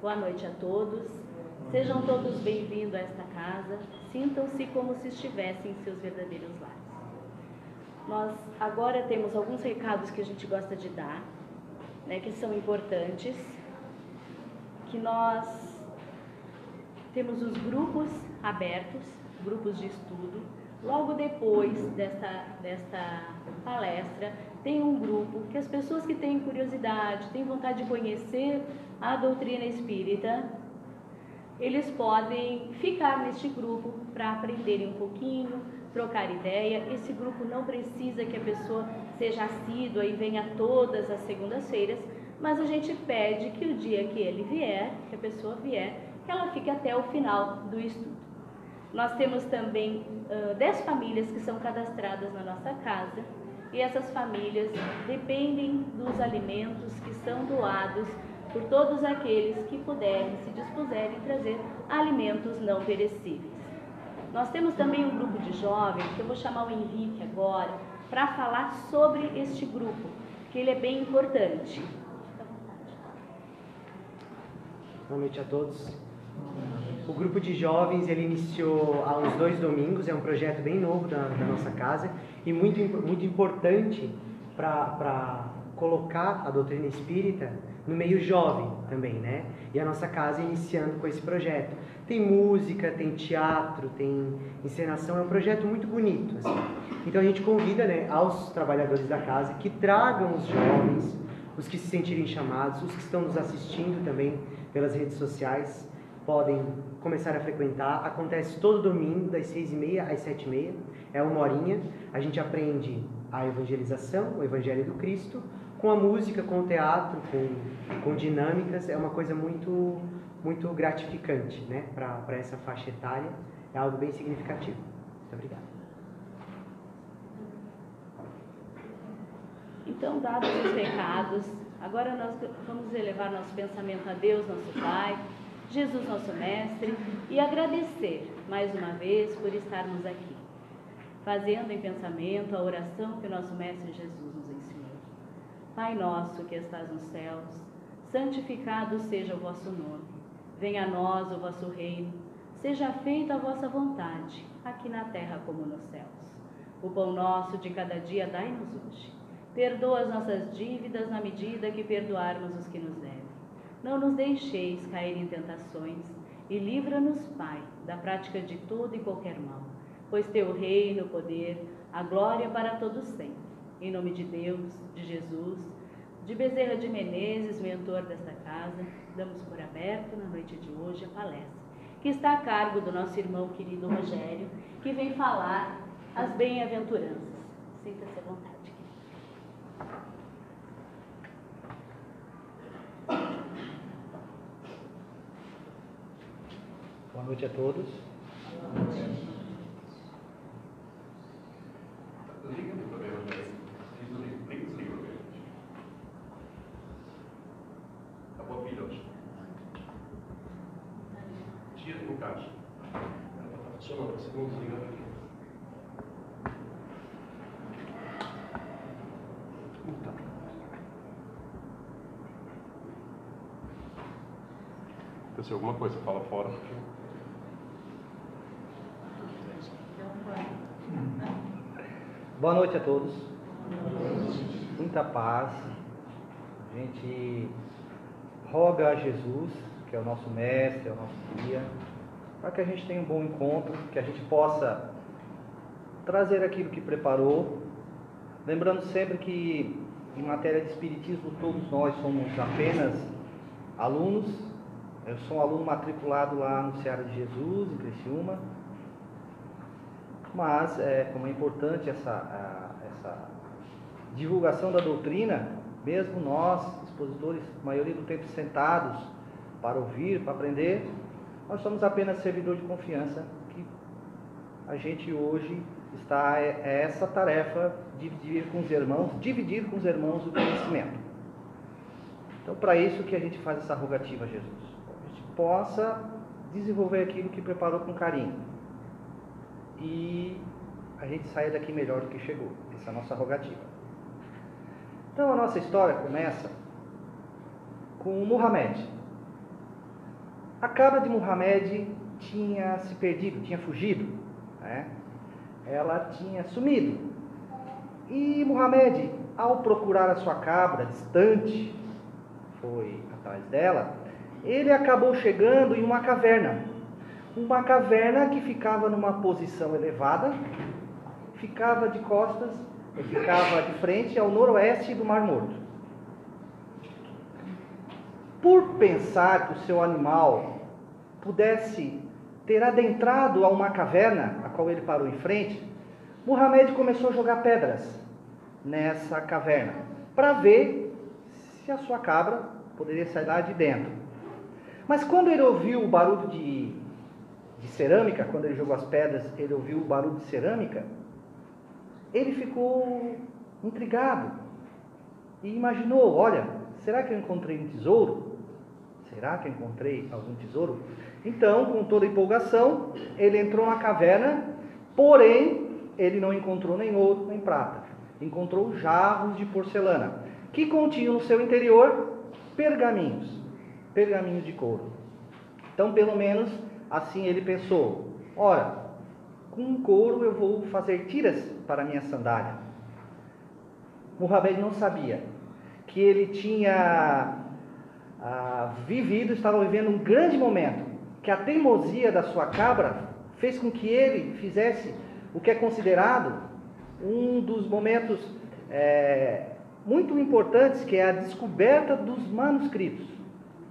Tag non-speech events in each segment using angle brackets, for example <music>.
Boa noite a todos. Sejam todos bem-vindos a esta casa. Sintam-se como se estivessem em seus verdadeiros lares. Nós agora temos alguns recados que a gente gosta de dar, né, que são importantes, que nós temos os grupos abertos, grupos de estudo. Logo depois desta, desta palestra, tem um grupo que as pessoas que têm curiosidade, têm vontade de conhecer a doutrina espírita, eles podem ficar neste grupo para aprenderem um pouquinho, trocar ideia. Esse grupo não precisa que a pessoa seja assídua e venha todas as segundas-feiras, mas a gente pede que o dia que ele vier, que a pessoa vier, que ela fique até o final do estudo. Nós temos também uh, 10 famílias que são cadastradas na nossa casa e essas famílias dependem dos alimentos que são doados por todos aqueles que puderem, se dispuserem trazer alimentos não perecíveis. Nós temos também um grupo de jovens, que eu vou chamar o Henrique agora, para falar sobre este grupo, que ele é bem importante. Boa noite a todos. O grupo de jovens ele iniciou há uns dois domingos, é um projeto bem novo da, da nossa casa e muito, muito importante para colocar a doutrina espírita no meio jovem também, né? E a nossa casa iniciando com esse projeto. Tem música, tem teatro, tem encenação, é um projeto muito bonito. Assim. Então a gente convida né, aos trabalhadores da casa que tragam os jovens, os que se sentirem chamados, os que estão nos assistindo também pelas redes sociais, podem começar a frequentar. Acontece todo domingo, das seis e meia às sete e meia. É uma horinha. A gente aprende a evangelização, o Evangelho do Cristo, com a música, com o teatro, com, com dinâmicas, é uma coisa muito, muito gratificante né? para essa faixa etária. É algo bem significativo. Muito obrigado. Então, dados os recados, agora nós vamos elevar nosso pensamento a Deus, nosso Pai, Jesus, nosso Mestre, e agradecer mais uma vez por estarmos aqui, fazendo em pensamento a oração que nosso Mestre Jesus nos ensinou. Pai nosso que estás nos céus, santificado seja o vosso nome. Venha a nós o vosso reino. Seja feita a vossa vontade, aqui na terra como nos céus. O pão nosso de cada dia dai-nos hoje. Perdoa as nossas dívidas na medida que perdoarmos os que nos devem. Não nos deixeis cair em tentações e livra-nos, Pai, da prática de todo e qualquer mal, pois teu reino, o poder, a glória para todos sempre. Em nome de Deus, de Jesus, de Bezerra de Menezes, mentor desta casa, damos por aberto na noite de hoje a palestra, que está a cargo do nosso irmão querido Rogério, que vem falar as bem-aventuranças. Sinta-se à vontade. Boa noite a todos. Aconteceu alguma coisa, fala fora. Boa noite a todos. Muita paz. A gente roga a Jesus, que é o nosso mestre, é o nosso guia, para que a gente tenha um bom encontro, que a gente possa trazer aquilo que preparou. Lembrando sempre que em matéria de espiritismo todos nós somos apenas alunos. Eu sou um aluno matriculado lá no Ceará de Jesus, em Criciúma mas, é, como é importante essa, a, essa divulgação da doutrina, mesmo nós, expositores, maioria do tempo sentados para ouvir, para aprender, nós somos apenas servidor de confiança que a gente hoje está é, é essa tarefa dividir com os irmãos, dividir com os irmãos o conhecimento. Então, para isso que a gente faz essa rogativa a Jesus, a gente possa desenvolver aquilo que preparou com carinho e a gente saia daqui melhor do que chegou. Essa é a nossa rogativa. Então a nossa história começa com Muhammad. A cabra de Muhammad tinha se perdido, tinha fugido. Né? Ela tinha sumido. E Muhammad, ao procurar a sua cabra distante, foi atrás dela, ele acabou chegando em uma caverna. Uma caverna que ficava numa posição elevada, ficava de costas, ficava de frente ao noroeste do Mar Morto. Por pensar que o seu animal pudesse ter adentrado a uma caverna, a qual ele parou em frente, Muhammad começou a jogar pedras nessa caverna, para ver se a sua cabra poderia sair lá de dentro. Mas quando ele ouviu o barulho de, de cerâmica, quando ele jogou as pedras, ele ouviu o barulho de cerâmica, ele ficou intrigado e imaginou: olha, será que eu encontrei um tesouro? Será que eu encontrei algum tesouro? Então, com toda empolgação, ele entrou na caverna, porém, ele não encontrou nem ouro nem prata. Encontrou jarros de porcelana, que continham no seu interior pergaminhos pergaminhos de couro. Então, pelo menos assim ele pensou: ora, com couro eu vou fazer tiras para minha sandália. Muhammad não sabia que ele tinha ah, vivido, estava vivendo um grande momento, que a teimosia da sua cabra fez com que ele fizesse o que é considerado um dos momentos é, muito importantes, que é a descoberta dos manuscritos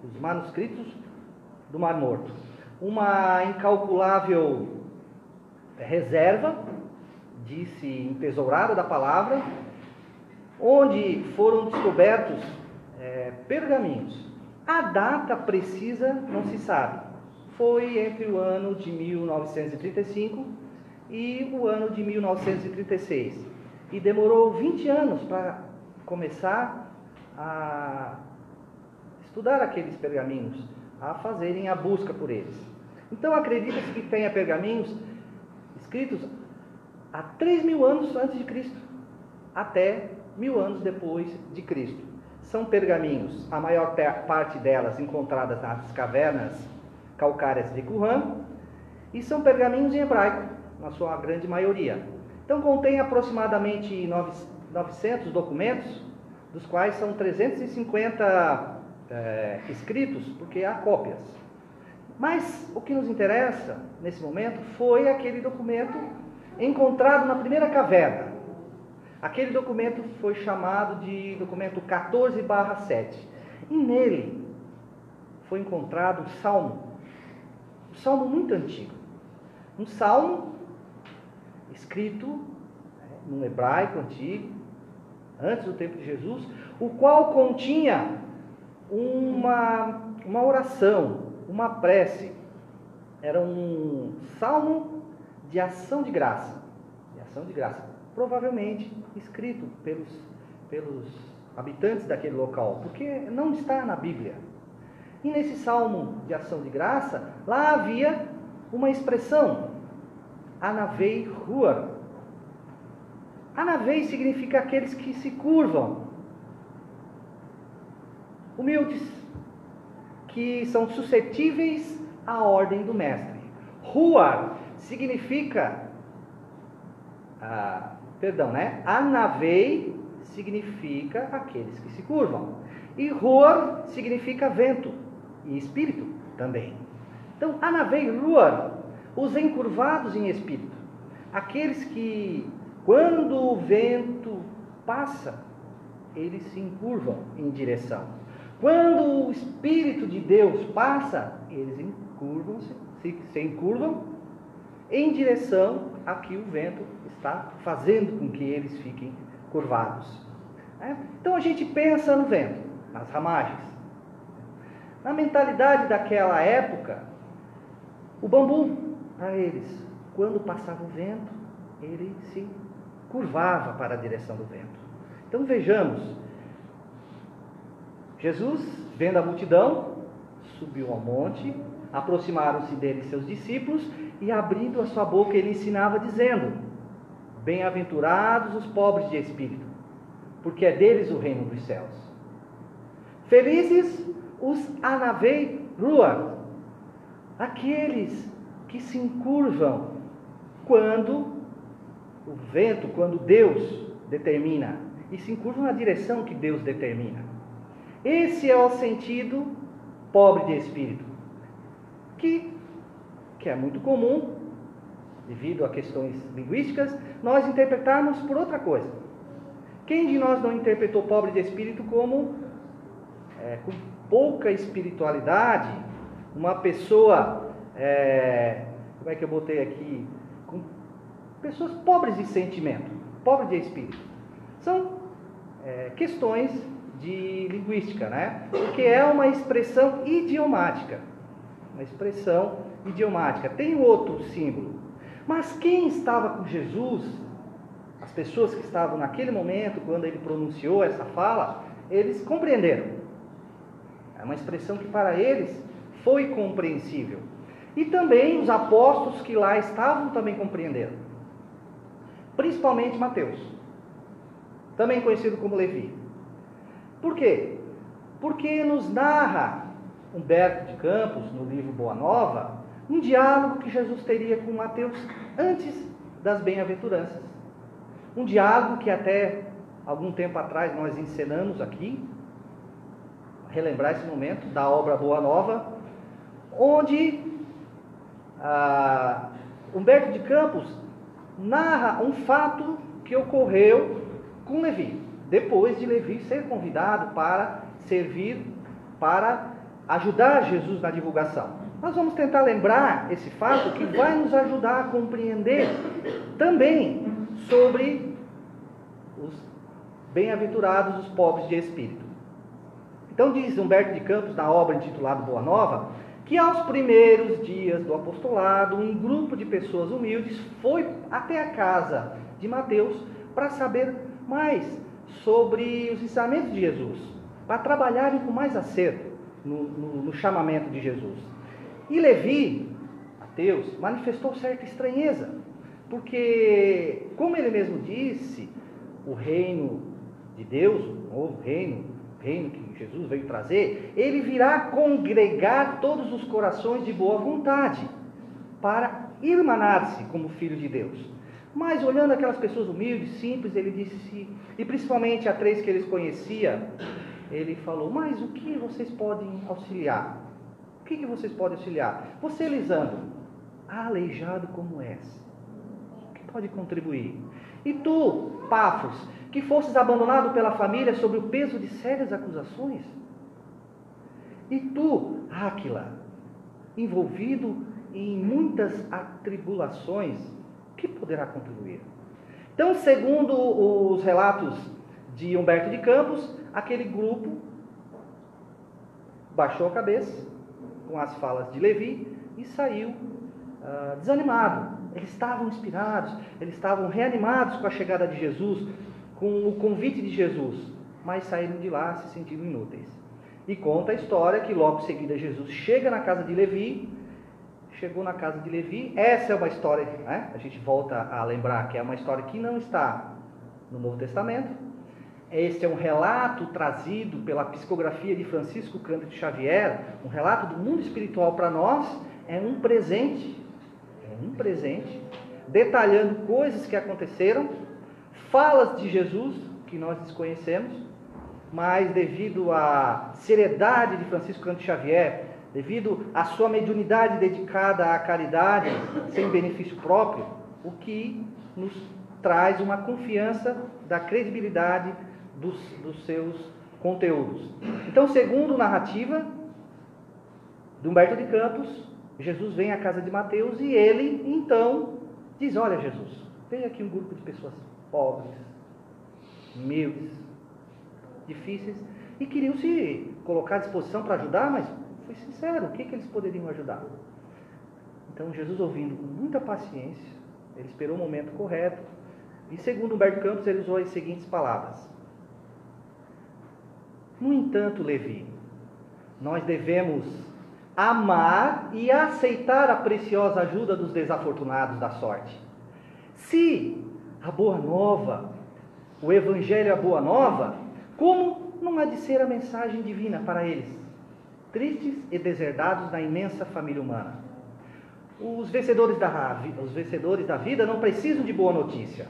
os manuscritos do Mar Morto. Uma incalculável reserva, disse entesourada da palavra, onde foram descobertos é, pergaminhos. A data precisa não se sabe. Foi entre o ano de 1935 e o ano de 1936. E demorou 20 anos para começar a estudar aqueles pergaminhos, a fazerem a busca por eles. Então acredita-se que tenha pergaminhos escritos há 3 mil anos antes de Cristo, até mil anos depois de Cristo. São pergaminhos, a maior parte delas encontradas nas cavernas calcárias de Qumran, e são pergaminhos em hebraico, na sua grande maioria. Então contém aproximadamente 900 documentos, dos quais são 350 é, escritos, porque há cópias. Mas o que nos interessa nesse momento foi aquele documento encontrado na primeira caverna. Aquele documento foi chamado de documento 14/7. E nele foi encontrado um salmo, um salmo muito antigo. Um salmo escrito né, num hebraico antigo, antes do tempo de Jesus, o qual continha uma, uma oração, uma prece. Era um salmo de ação de graça. De ação de graça. Provavelmente escrito pelos, pelos habitantes daquele local, porque não está na Bíblia. E nesse salmo de ação de graça, lá havia uma expressão, Anavei Ruar. Anavei significa aqueles que se curvam, humildes, que são suscetíveis à ordem do mestre. Rua significa, ah, perdão, né? Anavei significa aqueles que se curvam. E Ruar significa vento e espírito também. Então, Anavei Ruar, os encurvados em espírito. Aqueles que, quando o vento passa, eles se encurvam em direção. Quando o Espírito de Deus passa, eles encurvam-se, se, se encurvam em direção a que o vento está fazendo com que eles fiquem curvados. É? Então a gente pensa no vento, nas ramagens. Na mentalidade daquela época, o bambu, para eles, quando passava o vento, ele se curvava para a direção do vento. Então vejamos, Jesus, vendo a multidão, subiu ao monte, aproximaram-se dele seus discípulos e, abrindo a sua boca, ele ensinava, dizendo: Bem-aventurados os pobres de espírito, porque é deles o reino dos céus. Felizes os anavei rua, aqueles que se encurvam quando o vento, quando Deus determina, e se encurvam na direção que Deus determina. Esse é o sentido pobre de espírito, que, que é muito comum, devido a questões linguísticas, nós interpretarmos por outra coisa. Quem de nós não interpretou pobre de espírito como é, com pouca espiritualidade, uma pessoa, é, como é que eu botei aqui? Com pessoas pobres de sentimento, pobres de espírito. São é, questões de linguística, né? Porque é uma expressão idiomática. Uma expressão idiomática. Tem outro símbolo. Mas quem estava com Jesus, as pessoas que estavam naquele momento, quando ele pronunciou essa fala, eles compreenderam. É uma expressão que para eles foi compreensível. E também os apóstolos que lá estavam também compreenderam. Principalmente Mateus, também conhecido como Levi. Por quê? Porque nos narra Humberto de Campos, no livro Boa Nova, um diálogo que Jesus teria com Mateus antes das bem-aventuranças. Um diálogo que até algum tempo atrás nós encenamos aqui, relembrar esse momento da obra Boa Nova, onde ah, Humberto de Campos narra um fato que ocorreu com Levi depois de Levi ser convidado para servir, para ajudar Jesus na divulgação. Nós vamos tentar lembrar esse fato que vai nos ajudar a compreender também sobre os bem-aventurados, os pobres de espírito. Então, diz Humberto de Campos, na obra intitulada Boa Nova, que aos primeiros dias do apostolado, um grupo de pessoas humildes foi até a casa de Mateus para saber mais sobre os ensinamentos de Jesus, para trabalharem com mais acerto no, no, no chamamento de Jesus. E Levi, Mateus, manifestou certa estranheza, porque, como ele mesmo disse, o reino de Deus, o novo reino, o reino que Jesus veio trazer, ele virá congregar todos os corações de boa vontade, para irmanar-se como filho de Deus. Mas olhando aquelas pessoas humildes, simples, ele disse, e principalmente a três que eles conhecia, ele falou: Mas o que vocês podem auxiliar? O que, que vocês podem auxiliar? Você, Lisandro, aleijado como és, o que pode contribuir? E tu, Pafos, que fosses abandonado pela família sob o peso de sérias acusações? E tu, Áquila, envolvido em muitas atribulações, que poderá contribuir? Então, segundo os relatos de Humberto de Campos, aquele grupo baixou a cabeça com as falas de Levi e saiu uh, desanimado. Eles estavam inspirados, eles estavam reanimados com a chegada de Jesus, com o convite de Jesus, mas saíram de lá se sentindo inúteis. E conta a história que logo em seguida Jesus chega na casa de Levi chegou na casa de Levi. Essa é uma história, né? a gente volta a lembrar que é uma história que não está no Novo Testamento. Este é um relato trazido pela psicografia de Francisco Cândido Xavier, um relato do mundo espiritual para nós, é um presente, é um presente, detalhando coisas que aconteceram, falas de Jesus que nós desconhecemos, mas devido à seriedade de Francisco Cândido Xavier, devido à sua mediunidade dedicada à caridade, sem benefício próprio, o que nos traz uma confiança da credibilidade dos, dos seus conteúdos. Então, segundo narrativa de Humberto de Campos, Jesus vem à casa de Mateus e ele, então, diz: Olha, Jesus, tem aqui um grupo de pessoas pobres, humildes, difíceis, e queriam se colocar à disposição para ajudar, mas foi sincero, o que, que eles poderiam ajudar? Então Jesus ouvindo com muita paciência, ele esperou o momento correto, e segundo Humberto Campos, ele usou as seguintes palavras. No entanto, Levi, nós devemos amar e aceitar a preciosa ajuda dos desafortunados da sorte. Se a boa nova, o evangelho é a boa nova, como não há de ser a mensagem divina para eles? Tristes e deserdados da imensa família humana. Os vencedores da, os vencedores da vida não precisam de boa notícia.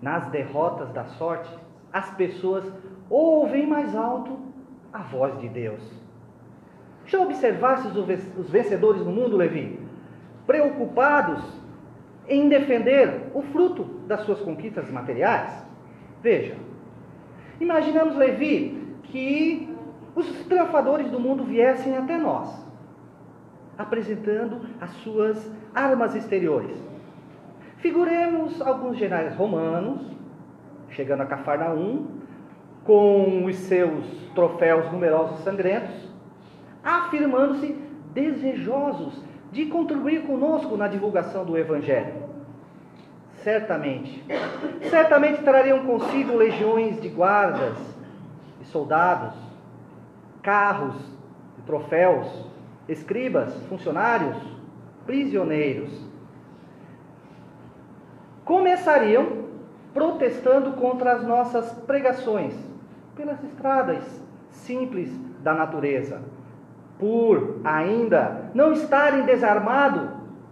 Nas derrotas da sorte, as pessoas ouvem mais alto a voz de Deus. Já observaste os vencedores no mundo, Levi? Preocupados em defender o fruto das suas conquistas materiais? Veja, imaginamos, Levi, que os triunfadores do mundo viessem até nós, apresentando as suas armas exteriores. Figuremos alguns generais romanos, chegando a Cafarnaum, com os seus troféus numerosos sangrentos, afirmando-se desejosos de contribuir conosco na divulgação do Evangelho. Certamente, certamente trariam consigo legiões de guardas e soldados, carros e troféus, escribas, funcionários, prisioneiros. Começariam protestando contra as nossas pregações pelas estradas simples da natureza, por ainda não estarem desarmado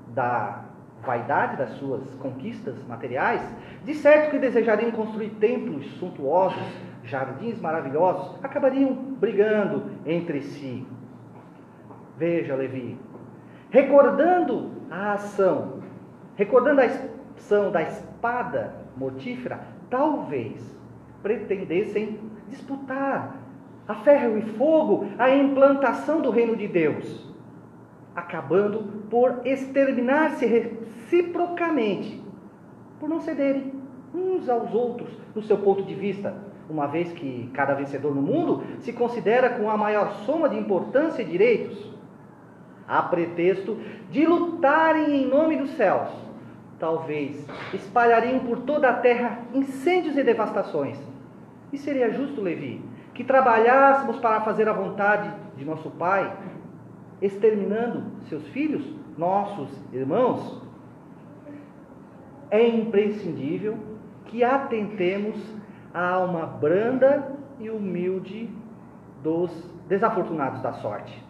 da vaidade das suas conquistas materiais, de certo que desejariam construir templos suntuosos, jardins maravilhosos, acabariam brigando entre si. Veja, Levi, recordando a ação, recordando a ação da espada mortífera, talvez pretendessem disputar a ferro e fogo a implantação do reino de Deus, acabando por exterminar-se reciprocamente, por não cederem uns aos outros no seu ponto de vista, uma vez que cada vencedor no mundo se considera com a maior soma de importância e direitos, a pretexto de lutarem em nome dos céus. Talvez espalhariam por toda a terra incêndios e devastações, e seria justo, Levi, que trabalhássemos para fazer a vontade de nosso Pai, exterminando seus filhos, nossos irmãos? É imprescindível que atentemos à alma branda e humilde dos desafortunados da sorte.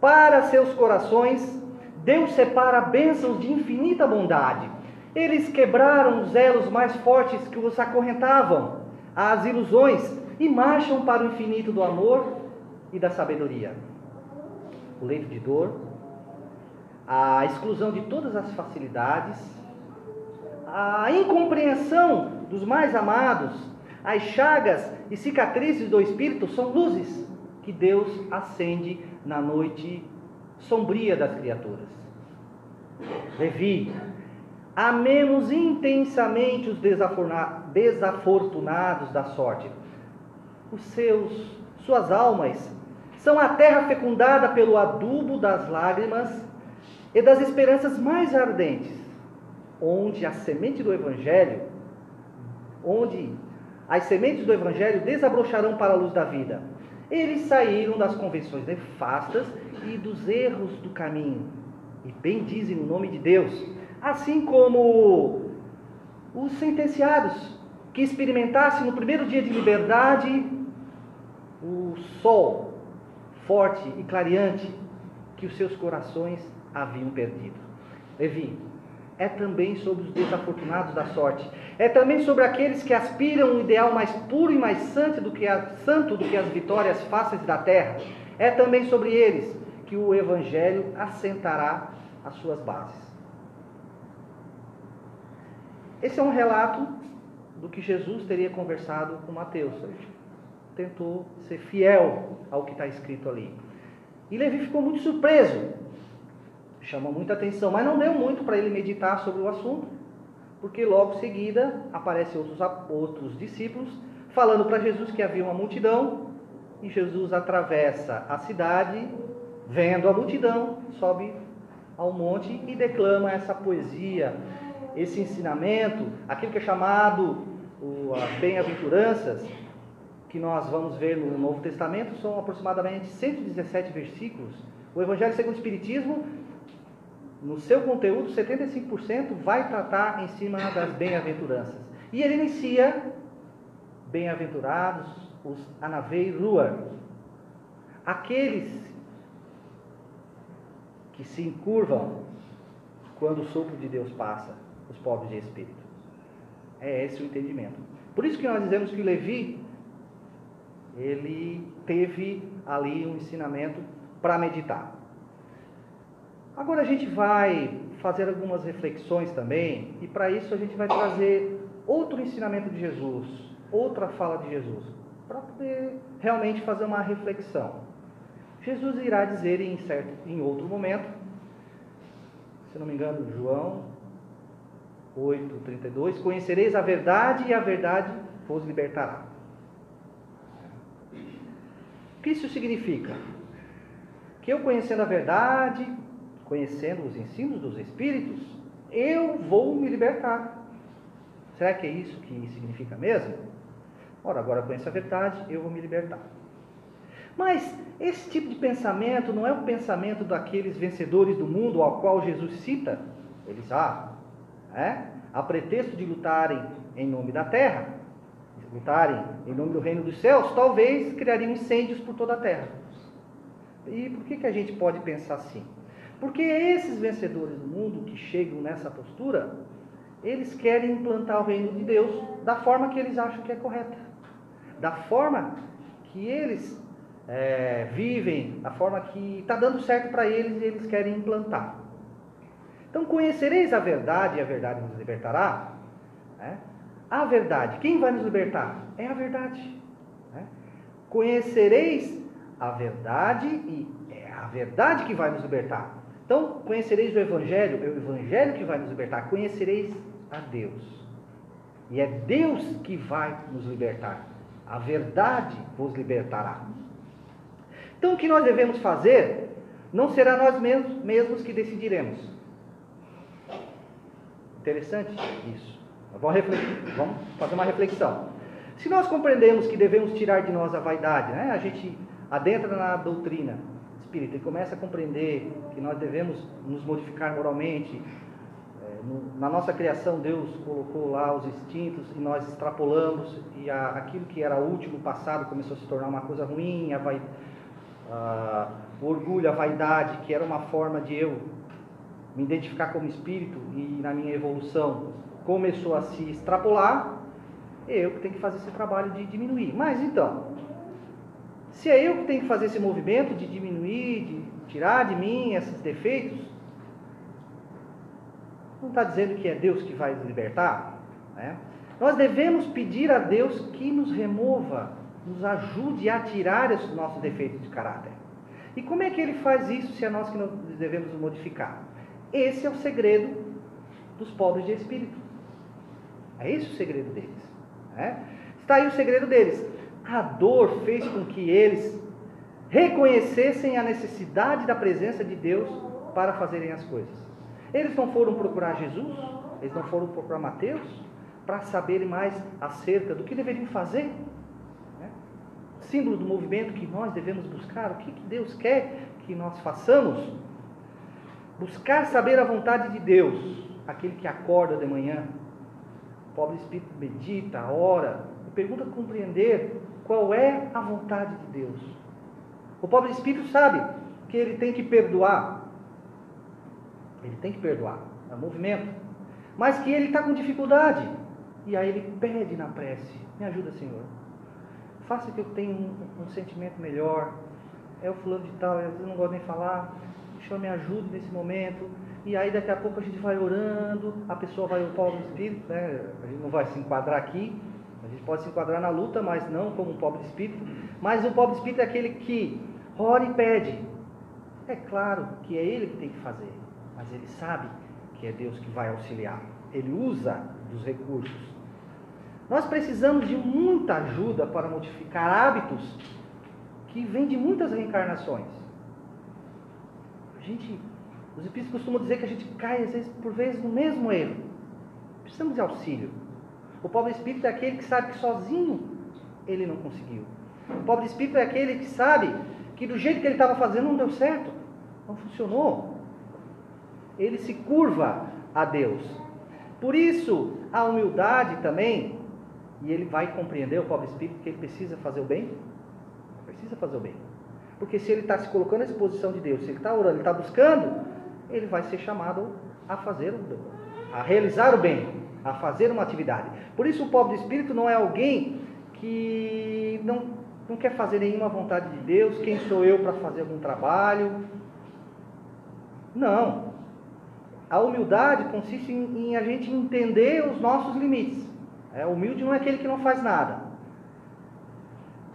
Para seus corações, Deus separa bênçãos de infinita bondade eles quebraram os elos mais fortes que os acorrentavam, as ilusões, e marcham para o infinito do amor e da sabedoria. O leito de dor, a exclusão de todas as facilidades, a incompreensão dos mais amados, as chagas e cicatrizes do espírito são luzes que Deus acende na noite sombria das criaturas. Levi, Amemos intensamente os desafortunados da sorte. Os seus, suas almas são a terra fecundada pelo adubo das lágrimas e das esperanças mais ardentes, onde a semente do evangelho, onde as sementes do evangelho desabrocharão para a luz da vida. Eles saíram das convenções nefastas e dos erros do caminho e bendizem o nome de Deus assim como os sentenciados que experimentassem no primeiro dia de liberdade o sol forte e clareante que os seus corações haviam perdido. Levi, é também sobre os desafortunados da sorte, é também sobre aqueles que aspiram um ideal mais puro e mais santo do que, a, santo do que as vitórias fáceis da terra, é também sobre eles que o Evangelho assentará as suas bases. Esse é um relato do que Jesus teria conversado com Mateus. Ele tentou ser fiel ao que está escrito ali. E Levi ficou muito surpreso, chamou muita atenção, mas não deu muito para ele meditar sobre o assunto, porque logo em seguida aparecem outros, outros discípulos falando para Jesus que havia uma multidão, e Jesus atravessa a cidade, vendo a multidão, sobe ao monte e declama essa poesia esse ensinamento, aquilo que é chamado as bem-aventuranças, que nós vamos ver no Novo Testamento, são aproximadamente 117 versículos. O Evangelho segundo o Espiritismo, no seu conteúdo, 75% vai tratar em cima das bem-aventuranças. E ele inicia: Bem-aventurados os Anavei Ruar, aqueles que se encurvam quando o sopro de Deus passa, os pobres de espírito. É esse o entendimento. Por isso que nós dizemos que Levi, ele teve ali um ensinamento para meditar. Agora a gente vai fazer algumas reflexões também, e para isso a gente vai trazer outro ensinamento de Jesus, outra fala de Jesus, para poder realmente fazer uma reflexão. Jesus irá dizer em, certo, em outro momento, se não me engano, João 8, 32, conhecereis a verdade e a verdade vos libertará. O que isso significa? Que eu conhecendo a verdade, conhecendo os ensinos dos Espíritos, eu vou me libertar. Será que é isso que significa mesmo? Ora, agora conheço a verdade, eu vou me libertar. Mas esse tipo de pensamento não é o pensamento daqueles vencedores do mundo ao qual Jesus cita. Eles, ah, é? a pretexto de lutarem em nome da terra, lutarem em nome do reino dos céus, talvez criariam incêndios por toda a terra. E por que, que a gente pode pensar assim? Porque esses vencedores do mundo que chegam nessa postura, eles querem implantar o reino de Deus da forma que eles acham que é correta, da forma que eles é, vivem, da forma que está dando certo para eles e eles querem implantar. Então, conhecereis a verdade e a verdade nos libertará. Né? A verdade, quem vai nos libertar? É a verdade. Né? Conhecereis a verdade e é a verdade que vai nos libertar. Então, conhecereis o Evangelho, é o Evangelho que vai nos libertar. Conhecereis a Deus. E é Deus que vai nos libertar. A verdade vos libertará. Então, o que nós devemos fazer não será nós mesmos, que decidiremos. Interessante isso. Vamos, vamos fazer uma reflexão. Se nós compreendemos que devemos tirar de nós a vaidade, né? a gente adentra na doutrina, espírita e começa a compreender que nós devemos nos modificar moralmente, é, na nossa criação Deus colocou lá os instintos e nós extrapolamos e aquilo que era útil no passado começou a se tornar uma coisa ruim, a vai, o orgulho, a vaidade, que era uma forma de eu me identificar como espírito e na minha evolução começou a se extrapolar, eu que tenho que fazer esse trabalho de diminuir. Mas então, se é eu que tenho que fazer esse movimento de diminuir, de tirar de mim esses defeitos, não está dizendo que é Deus que vai nos libertar? Né? Nós devemos pedir a Deus que nos remova, nos ajude a tirar esses nossos defeitos de caráter. E como é que ele faz isso se é nós que devemos nos modificar? Esse é o segredo dos pobres de espírito. É esse o segredo deles. Né? Está aí o segredo deles. A dor fez com que eles reconhecessem a necessidade da presença de Deus para fazerem as coisas. Eles não foram procurar Jesus, eles não foram procurar Mateus para saberem mais acerca do que deveriam fazer. Né? Símbolo do movimento que nós devemos buscar, o que, Deus quer que nós façamos. Buscar saber a vontade de Deus, aquele que acorda de manhã, o pobre espírito medita, ora, e pergunta compreender qual é a vontade de Deus. O pobre espírito sabe que ele tem que perdoar. Ele tem que perdoar. É movimento. Mas que ele está com dificuldade. E aí ele pede na prece: Me ajuda, Senhor. Faça que eu tenha um, um sentimento melhor. É o fulano de tal, eu não gosto nem falar. O Senhor me ajude nesse momento. E aí daqui a pouco a gente vai orando, a pessoa vai, o pobre espírito, né? A gente não vai se enquadrar aqui, a gente pode se enquadrar na luta, mas não como um pobre espírito. Mas o pobre espírito é aquele que ora e pede. É claro que é ele que tem que fazer, mas ele sabe que é Deus que vai auxiliar. Ele usa dos recursos. Nós precisamos de muita ajuda para modificar hábitos que vêm de muitas reencarnações. A gente, os espíritos costumam dizer que a gente cai às vezes por vezes no mesmo erro. Precisamos de auxílio. O pobre espírito é aquele que sabe que sozinho ele não conseguiu. O pobre espírito é aquele que sabe que do jeito que ele estava fazendo não deu certo, não funcionou. Ele se curva a Deus. Por isso, a humildade também, e ele vai compreender, o pobre espírito, que ele precisa fazer o bem. Precisa fazer o bem. Porque se ele está se colocando à disposição de Deus, se ele está orando, ele está buscando, ele vai ser chamado a fazer o a realizar o bem, a fazer uma atividade. Por isso o pobre de espírito não é alguém que não, não quer fazer nenhuma vontade de Deus, quem sou eu para fazer algum trabalho? Não. A humildade consiste em, em a gente entender os nossos limites. É, humilde não é aquele que não faz nada.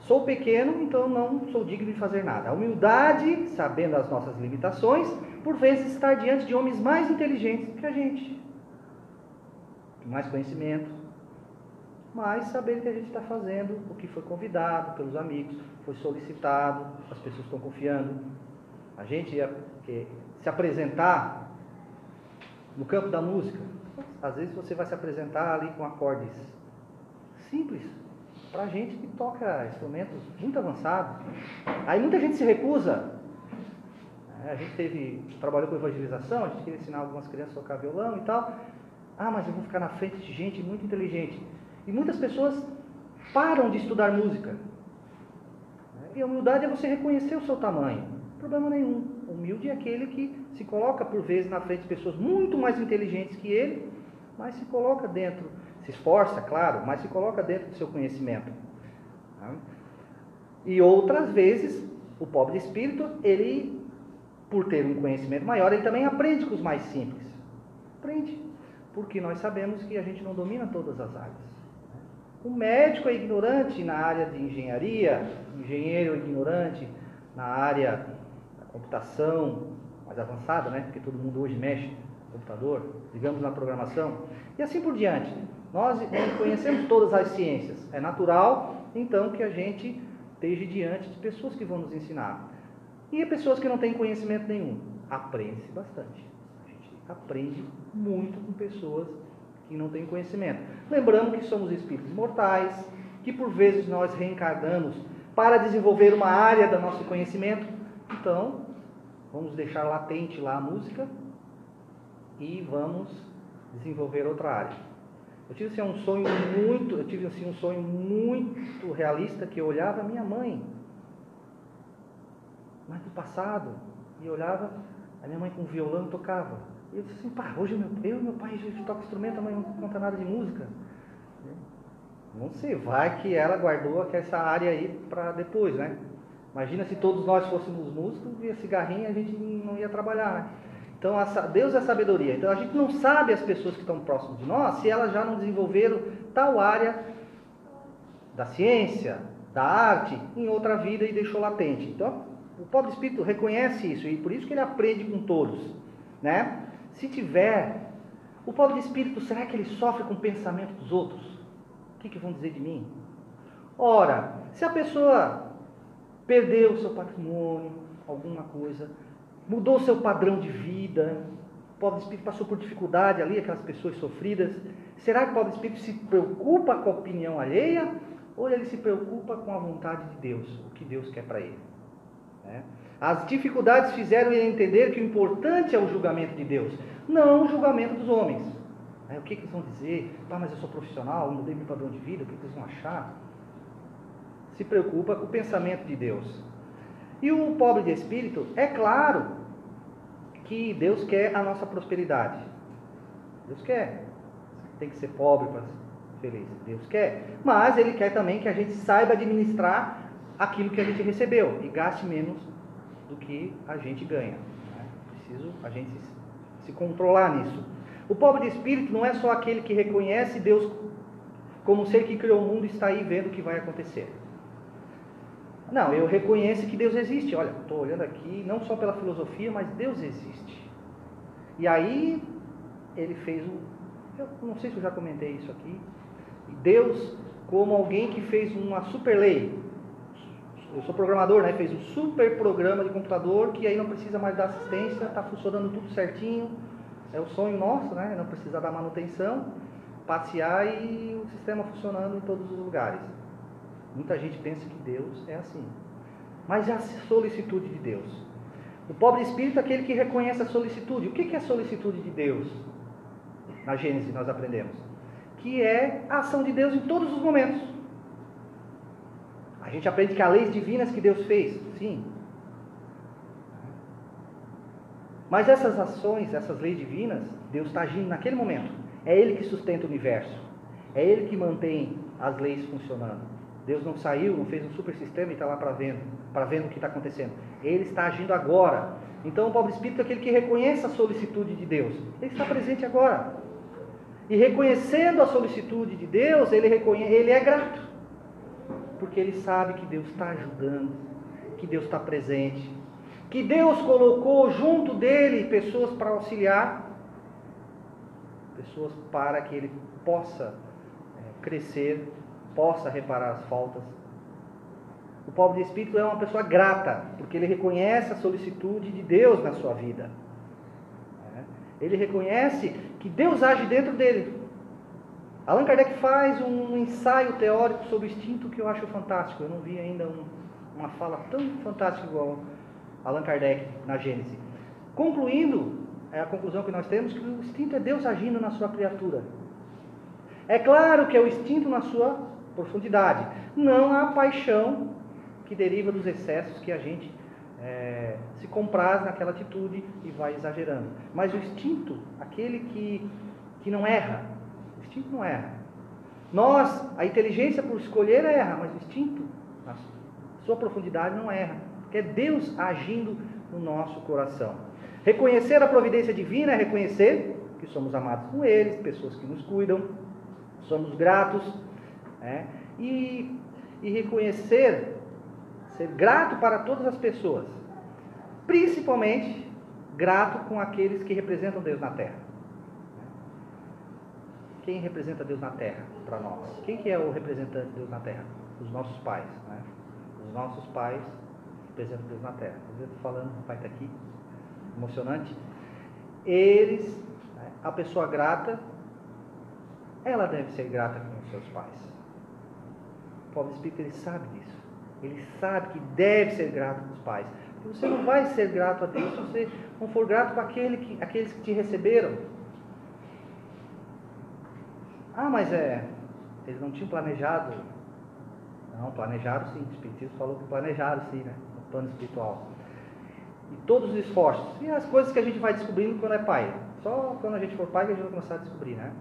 Sou pequeno, então não sou digno de fazer nada. A humildade, sabendo as nossas limitações, por vezes estar diante de homens mais inteligentes que a gente, mais conhecimento, mas saber que a gente está fazendo o que foi convidado pelos amigos, foi solicitado, as pessoas estão confiando. A gente ia se apresentar no campo da música. Às vezes você vai se apresentar ali com acordes simples, para gente que toca instrumentos muito avançados. Aí muita gente se recusa. A gente teve, trabalhou com evangelização, a gente queria ensinar algumas crianças a tocar violão e tal. Ah, mas eu vou ficar na frente de gente muito inteligente. E muitas pessoas param de estudar música. E a humildade é você reconhecer o seu tamanho. Problema nenhum. Humilde é aquele que se coloca por vezes na frente de pessoas muito mais inteligentes que ele, mas se coloca dentro se esforça, claro, mas se coloca dentro do seu conhecimento. Tá? E outras vezes, o pobre de espírito, ele, por ter um conhecimento maior, ele também aprende com os mais simples. Aprende, porque nós sabemos que a gente não domina todas as áreas. O médico é ignorante na área de engenharia, o engenheiro é ignorante na área da computação mais avançada, né? Porque todo mundo hoje mexe no computador, digamos na programação, e assim por diante. Nós conhecemos todas as ciências. É natural, então, que a gente esteja diante de pessoas que vão nos ensinar. E pessoas que não têm conhecimento nenhum. Aprende-se bastante. Aprende muito com pessoas que não têm conhecimento. Lembrando que somos espíritos mortais, que por vezes nós reencarnamos para desenvolver uma área do nosso conhecimento. Então, vamos deixar latente lá a música e vamos desenvolver outra área. Eu tive assim, um sonho muito, eu tive assim, um sonho muito realista que eu olhava minha mãe, mas do passado, e olhava a minha mãe com violão tocava. E eu disse assim, pá, hoje meu, eu e meu pai toca instrumento, a mãe não conta nada de música. Não sei, vai que ela guardou essa área aí para depois, né? Imagina se todos nós fôssemos músicos e a cigarrinha a gente não ia trabalhar, né? Então, Deus é sabedoria. Então, a gente não sabe as pessoas que estão próximas de nós se elas já não desenvolveram tal área da ciência, da arte, em outra vida e deixou latente. Então, o pobre espírito reconhece isso e por isso que ele aprende com todos, né? Se tiver, o pobre espírito, será que ele sofre com o pensamento dos outros? O que, que vão dizer de mim? Ora, se a pessoa perdeu o seu patrimônio, alguma coisa, mudou seu padrão de vida, o pobre espírito passou por dificuldade ali, aquelas pessoas sofridas. Será que o pobre espírito se preocupa com a opinião alheia ou ele se preocupa com a vontade de Deus, o que Deus quer para ele? Né? As dificuldades fizeram ele entender que o importante é o julgamento de Deus, não o julgamento dos homens. Né? O que, que, eles vão dizer? Ah, mas eu sou profissional, mudei meu padrão de vida, o que, que eles vão achar? Se preocupa com o pensamento de Deus. E o pobre de espírito, é claro que Deus quer a nossa prosperidade. Deus quer. Tem que ser pobre para ser feliz. Deus quer. Mas Ele quer também que a gente saiba administrar aquilo que a gente recebeu e gaste menos do que a gente ganha. Né? Preciso a gente se controlar nisso. O pobre de espírito não é só aquele que reconhece Deus como ser que criou o mundo e está aí vendo o que vai acontecer. Não, eu reconheço que Deus existe. Olha, estou olhando aqui, não só pela filosofia, mas Deus existe. E aí, ele fez. Eu não sei se eu já comentei isso aqui. Deus, como alguém que fez uma super lei. Eu sou programador, né? Fez um super programa de computador que aí não precisa mais dar assistência, está funcionando tudo certinho. É o sonho nosso, né? Não precisa dar manutenção, passear e o sistema funcionando em todos os lugares. Muita gente pensa que Deus é assim. Mas é a solicitude de Deus. O pobre espírito é aquele que reconhece a solicitude. O que é a solicitude de Deus? Na Gênesis nós aprendemos. Que é a ação de Deus em todos os momentos. A gente aprende que há leis divinas que Deus fez, sim. Mas essas ações, essas leis divinas, Deus está agindo naquele momento. É Ele que sustenta o universo. É Ele que mantém as leis funcionando. Deus não saiu, não fez um super sistema e está lá para vendo, para vendo o que está acontecendo. Ele está agindo agora. Então o pobre espírito é aquele que reconhece a solicitude de Deus. Ele está presente agora. E reconhecendo a solicitude de Deus, ele, reconhece, ele é grato. Porque ele sabe que Deus está ajudando, que Deus está presente, que Deus colocou junto dele pessoas para auxiliar, pessoas para que ele possa é, crescer, possa reparar as faltas. O pobre de espírito é uma pessoa grata, porque ele reconhece a solicitude de Deus na sua vida. É. Ele reconhece que Deus age dentro dele. Allan Kardec faz um ensaio teórico sobre o instinto que eu acho fantástico. Eu não vi ainda um, uma fala tão fantástica igual Allan Kardec na Gênesis. Concluindo, é a conclusão que nós temos que o instinto é Deus agindo na sua criatura. É claro que é o instinto na sua profundidade, não a paixão que deriva dos excessos que a gente é, se compraz naquela atitude e vai exagerando. Mas o instinto, aquele que, que não erra, instinto não erra. Nós, a inteligência por escolher erra, mas o instinto, na sua profundidade, não erra. Porque é Deus agindo no nosso coração. Reconhecer a providência divina é reconhecer que somos amados por eles, pessoas que nos cuidam, somos gratos, né? e, e reconhecer, ser grato para todas as pessoas, principalmente grato com aqueles que representam Deus na terra. Quem representa Deus na terra para nós? Quem que é o representante de Deus na terra? Os nossos pais. Né? Os nossos pais representam Deus na terra. Eu estou falando, o pai está aqui, emocionante. Eles, né, a pessoa grata, ela deve ser grata com os seus pais. O pobre espírito ele sabe disso. Ele sabe que deve ser grato com os pais. Porque você não vai ser grato a Deus se você não for grato com aquele que, aqueles que te receberam. Ah, mas é. Eles não tinham planejado. Não, planejaram sim. O Espiritismo falou que planejaram sim, né? No plano espiritual. E todos os esforços. E as coisas que a gente vai descobrindo quando é pai. Só quando a gente for pai que a gente vai começar a descobrir, né?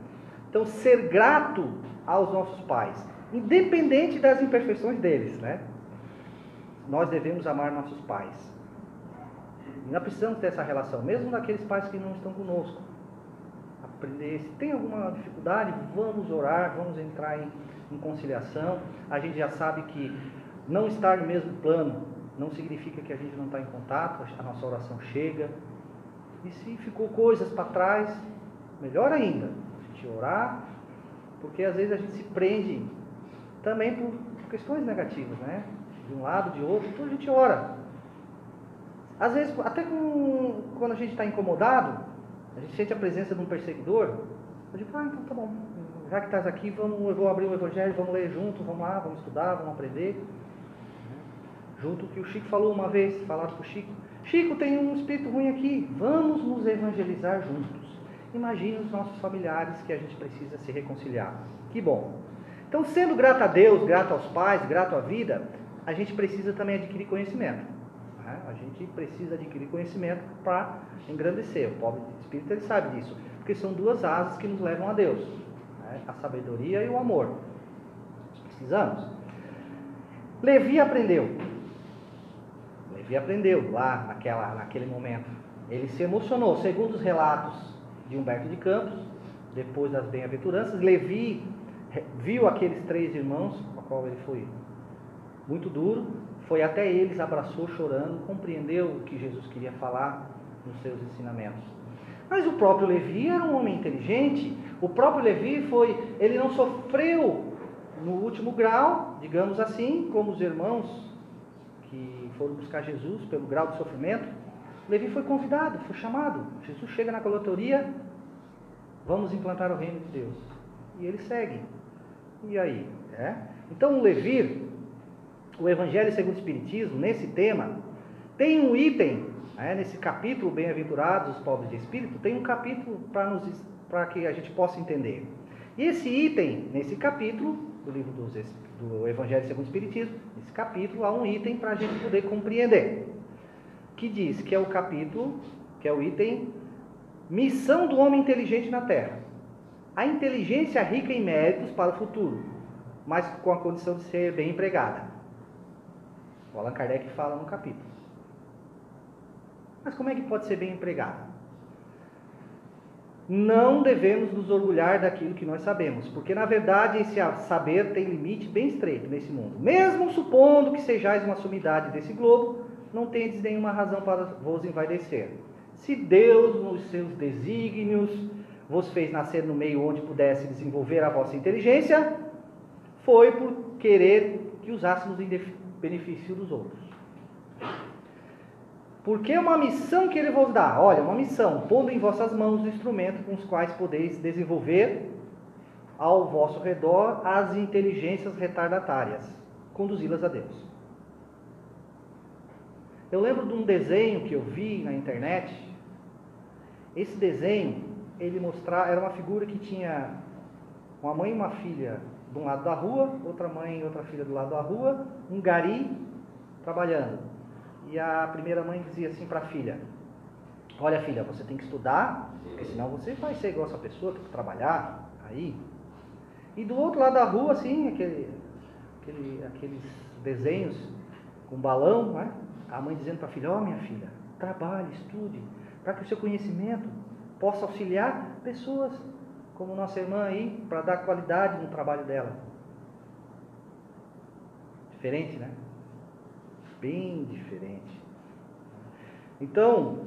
Então, ser grato aos nossos pais independente das imperfeições deles, né? Nós devemos amar nossos pais. E nós precisamos ter essa relação, mesmo daqueles pais que não estão conosco. Aprender, se tem alguma dificuldade, vamos orar, vamos entrar em, em conciliação. A gente já sabe que não estar no mesmo plano não significa que a gente não está em contato, a nossa oração chega. E se ficou coisas para trás, melhor ainda, a gente orar, porque às vezes a gente se prende também por questões negativas, né? De um lado, de outro, então a gente ora. Às vezes, até com, quando a gente está incomodado, a gente sente a presença de um perseguidor, eu digo, ah, então tá bom, já que estás aqui, vamos, eu vou abrir o Evangelho, vamos ler junto, vamos lá, vamos estudar, vamos aprender. Junto que o Chico falou uma vez, falaram para o Chico, Chico, tem um espírito ruim aqui, vamos nos evangelizar juntos. Imagine os nossos familiares que a gente precisa se reconciliar. Que bom. Então, sendo grato a Deus, grato aos pais, grato à vida, a gente precisa também adquirir conhecimento. Né? A gente precisa adquirir conhecimento para engrandecer. O pobre espírito ele sabe disso, porque são duas asas que nos levam a Deus: né? a sabedoria e o amor. Precisamos. Levi aprendeu. Levi aprendeu lá naquela, naquele momento. Ele se emocionou, segundo os relatos de Humberto de Campos, depois das bem-aventuranças. Levi viu aqueles três irmãos, com a qual ele foi muito duro, foi até eles, abraçou chorando, compreendeu o que Jesus queria falar nos seus ensinamentos. Mas o próprio Levi era um homem inteligente, o próprio Levi foi, ele não sofreu no último grau, digamos assim, como os irmãos que foram buscar Jesus pelo grau de sofrimento. Levi foi convidado, foi chamado. Jesus chega na coletoria, vamos implantar o reino de Deus. E ele segue. E aí? É? Então, o Levir, o Evangelho segundo o Espiritismo, nesse tema, tem um item, é, nesse capítulo Bem-aventurados os pobres de espírito, tem um capítulo para que a gente possa entender. E esse item, nesse capítulo, do livro do, do Evangelho segundo o Espiritismo, nesse capítulo há um item para a gente poder compreender, que diz que é o capítulo que é o item Missão do homem inteligente na Terra. A inteligência rica em méritos para o futuro, mas com a condição de ser bem empregada. O Allan Kardec fala no capítulo. Mas como é que pode ser bem empregada? Não devemos nos orgulhar daquilo que nós sabemos, porque na verdade esse saber tem limite bem estreito nesse mundo. Mesmo supondo que sejais uma sumidade desse globo, não tendes nenhuma razão para vos envaidecer. Se Deus, nos seus desígnios, vos fez nascer no meio onde pudesse desenvolver a vossa inteligência, foi por querer que usássemos benefício dos outros. Porque uma missão que ele vos dá, olha, uma missão, pondo em vossas mãos o instrumento com os quais podeis desenvolver ao vosso redor as inteligências retardatárias, conduzi-las a Deus. Eu lembro de um desenho que eu vi na internet. Esse desenho, ele mostrava, era uma figura que tinha uma mãe e uma filha de um lado da rua, outra mãe e outra filha do lado da rua, um gari trabalhando. E a primeira mãe dizia assim para a filha: Olha, filha, você tem que estudar, porque senão você vai ser igual essa pessoa, tem que trabalhar aí. E do outro lado da rua, assim, aquele, aquele, aqueles desenhos com balão, né? a mãe dizendo para a filha: Ó, oh, minha filha, trabalhe, estude, para que o seu conhecimento possa auxiliar pessoas como nossa irmã aí, para dar qualidade no trabalho dela. Diferente, né? Bem diferente. Então,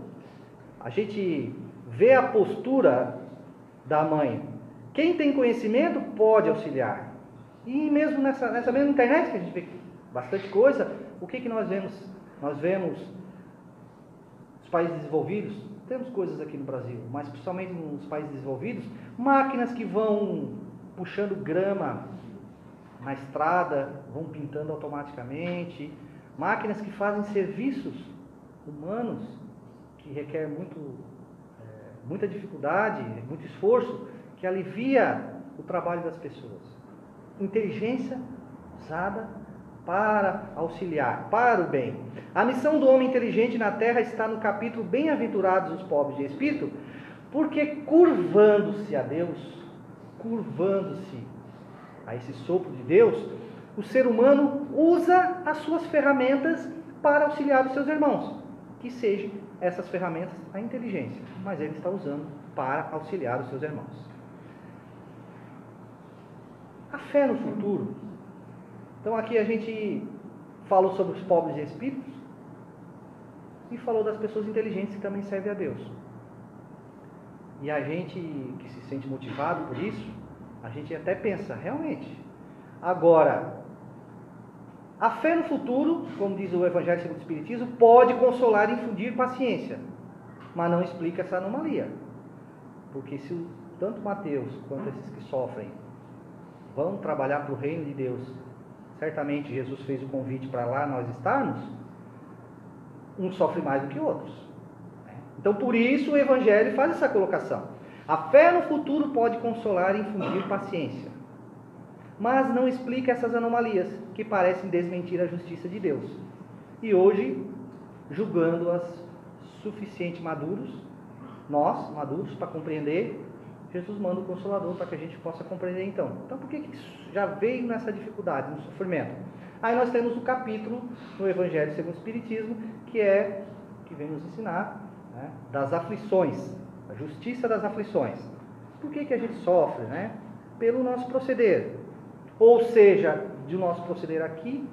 a gente vê a postura da mãe. Quem tem conhecimento pode auxiliar. E mesmo nessa, nessa mesma internet que a gente vê bastante coisa, o que, que nós vemos nós vemos os países desenvolvidos, temos coisas aqui no Brasil, mas principalmente nos países desenvolvidos, máquinas que vão puxando grama na estrada, vão pintando automaticamente, máquinas que fazem serviços humanos que requer muito, é, muita dificuldade, muito esforço, que alivia o trabalho das pessoas. Inteligência usada para auxiliar, para o bem. A missão do homem inteligente na terra está no capítulo Bem-aventurados os pobres de espírito, porque curvando-se a Deus, curvando-se a esse sopro de Deus, o ser humano usa as suas ferramentas para auxiliar os seus irmãos, que sejam essas ferramentas a inteligência, mas ele está usando para auxiliar os seus irmãos. A fé no futuro então aqui a gente falou sobre os pobres de espíritos e falou das pessoas inteligentes que também servem a Deus. E a gente que se sente motivado por isso, a gente até pensa, realmente. Agora, a fé no futuro, como diz o Evangelho segundo o Espiritismo, pode consolar e infundir paciência, mas não explica essa anomalia. Porque se tanto Mateus quanto esses que sofrem vão trabalhar para o reino de Deus certamente Jesus fez o convite para lá nós estarmos, um sofre mais do que outros. Então, por isso o Evangelho faz essa colocação. A fé no futuro pode consolar e infundir paciência, mas não explica essas anomalias que parecem desmentir a justiça de Deus. E hoje, julgando-as suficiente maduros, nós, maduros, para compreender, Jesus manda o Consolador para que a gente possa compreender então. Então, por que, que já veio nessa dificuldade, no sofrimento? Aí nós temos o capítulo no Evangelho segundo o Espiritismo, que é, que vem nos ensinar, né, das aflições, a justiça das aflições. Por que, que a gente sofre? Né? Pelo nosso proceder. Ou seja, de nosso proceder aqui,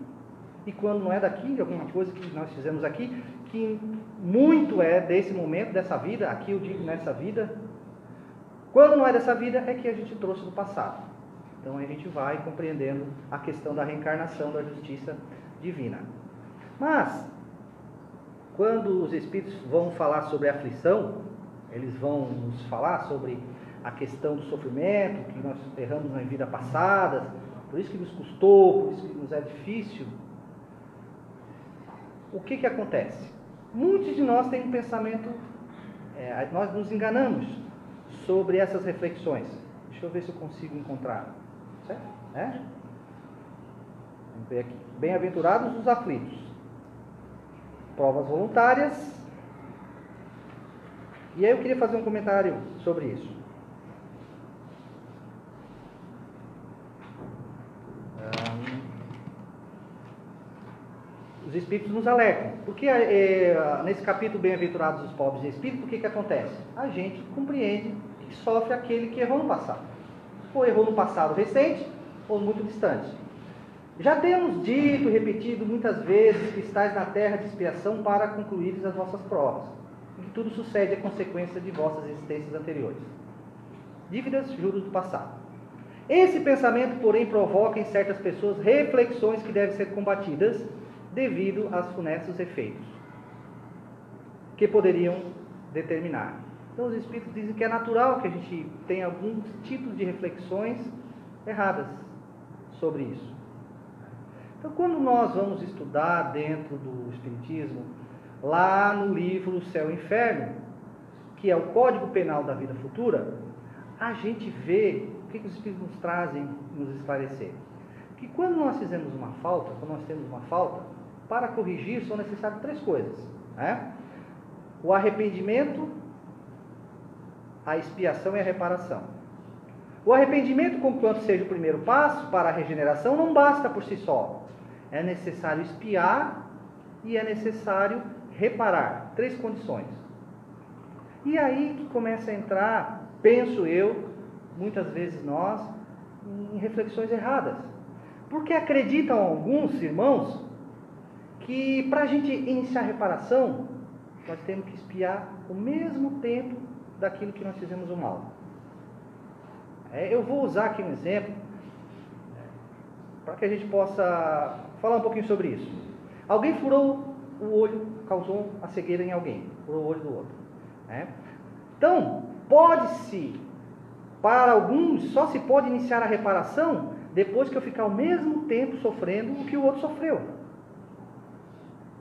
e quando não é daqui, de alguma coisa que nós fizemos aqui, que muito é desse momento, dessa vida, aqui eu digo nessa vida, quando não é dessa vida, é que a gente trouxe do passado. Então a gente vai compreendendo a questão da reencarnação da justiça divina. Mas, quando os Espíritos vão falar sobre a aflição, eles vão nos falar sobre a questão do sofrimento, que nós erramos na vida passada, por isso que nos custou, por isso que nos é difícil. O que, que acontece? Muitos de nós têm um pensamento, é, nós nos enganamos sobre essas reflexões. Deixa eu ver se eu consigo encontrar. Certo? É? Vamos ver aqui. Bem-aventurados os aflitos. Provas voluntárias. E aí eu queria fazer um comentário sobre isso. os Espíritos nos alertam. Porque é, nesse capítulo Bem-aventurados os pobres de espírito, o que, que acontece? A gente compreende sofre aquele que errou no passado. Ou errou no passado recente, ou muito distante. Já temos dito e repetido muitas vezes que estáis na terra de expiação para concluir as vossas provas, e que tudo sucede a consequência de vossas existências anteriores. Dívidas, juros do passado. Esse pensamento, porém, provoca em certas pessoas reflexões que devem ser combatidas devido aos funestos efeitos que poderiam determinar. Então, os espíritos dizem que é natural que a gente tenha alguns tipos de reflexões erradas sobre isso. Então, quando nós vamos estudar dentro do Espiritismo, lá no livro Céu e Inferno, que é o Código Penal da Vida Futura, a gente vê o que, que os Espíritos nos trazem nos esclarecer. Que quando nós fizemos uma falta, quando nós temos uma falta, para corrigir são necessárias três coisas: né? o arrependimento, a expiação e a reparação. O arrependimento, conquanto seja o primeiro passo para a regeneração, não basta por si só é necessário espiar e é necessário reparar. Três condições. E aí que começa a entrar, penso eu, muitas vezes nós, em reflexões erradas. Porque acreditam alguns irmãos que para a gente iniciar a reparação, nós temos que espiar o mesmo tempo daquilo que nós fizemos o mal. É, eu vou usar aqui um exemplo para que a gente possa falar um pouquinho sobre isso. Alguém furou o olho, causou a cegueira em alguém, furou o olho do outro. Né? Então, pode-se, para alguns, só se pode iniciar a reparação depois que eu ficar ao mesmo tempo sofrendo o que o outro sofreu.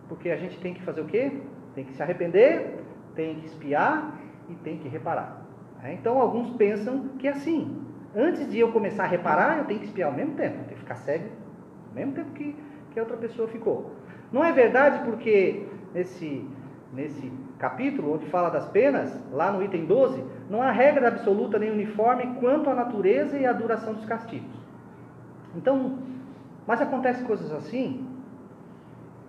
Porque a gente tem que fazer o quê? Tem que se arrepender, tem que espiar e tem que reparar. Né? Então, alguns pensam que é assim. Antes de eu começar a reparar, eu tenho que espiar ao mesmo tempo, eu tenho que ficar cego ao mesmo tempo que que a outra pessoa ficou. Não é verdade porque nesse, nesse capítulo, onde fala das penas, lá no item 12, não há regra absoluta nem uniforme quanto à natureza e à duração dos castigos. Então, mas acontece coisas assim,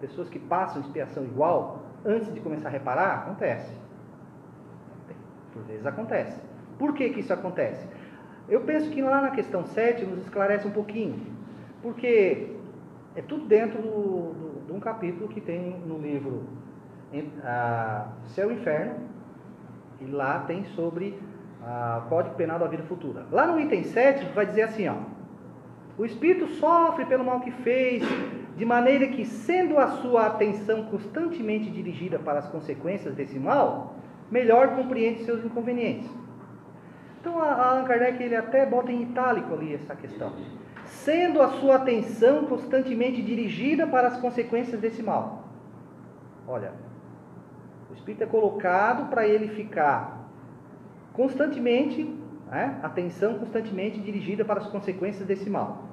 pessoas que passam expiação igual, antes de começar a reparar, acontece. Por vezes acontece. Por que, que isso acontece? Eu penso que lá na questão 7 nos esclarece um pouquinho. Porque é tudo dentro do, do, de um capítulo que tem no livro a, Céu e Inferno, e lá tem sobre o Código Penal da Vida Futura. Lá no item 7 vai dizer assim, ó, o espírito sofre pelo mal que fez, de maneira que, sendo a sua atenção constantemente dirigida para as consequências desse mal, melhor compreende seus inconvenientes. Então, Allan Kardec ele até bota em itálico ali essa questão sendo a sua atenção constantemente dirigida para as consequências desse mal. Olha, o espírito é colocado para ele ficar constantemente, né, atenção constantemente dirigida para as consequências desse mal.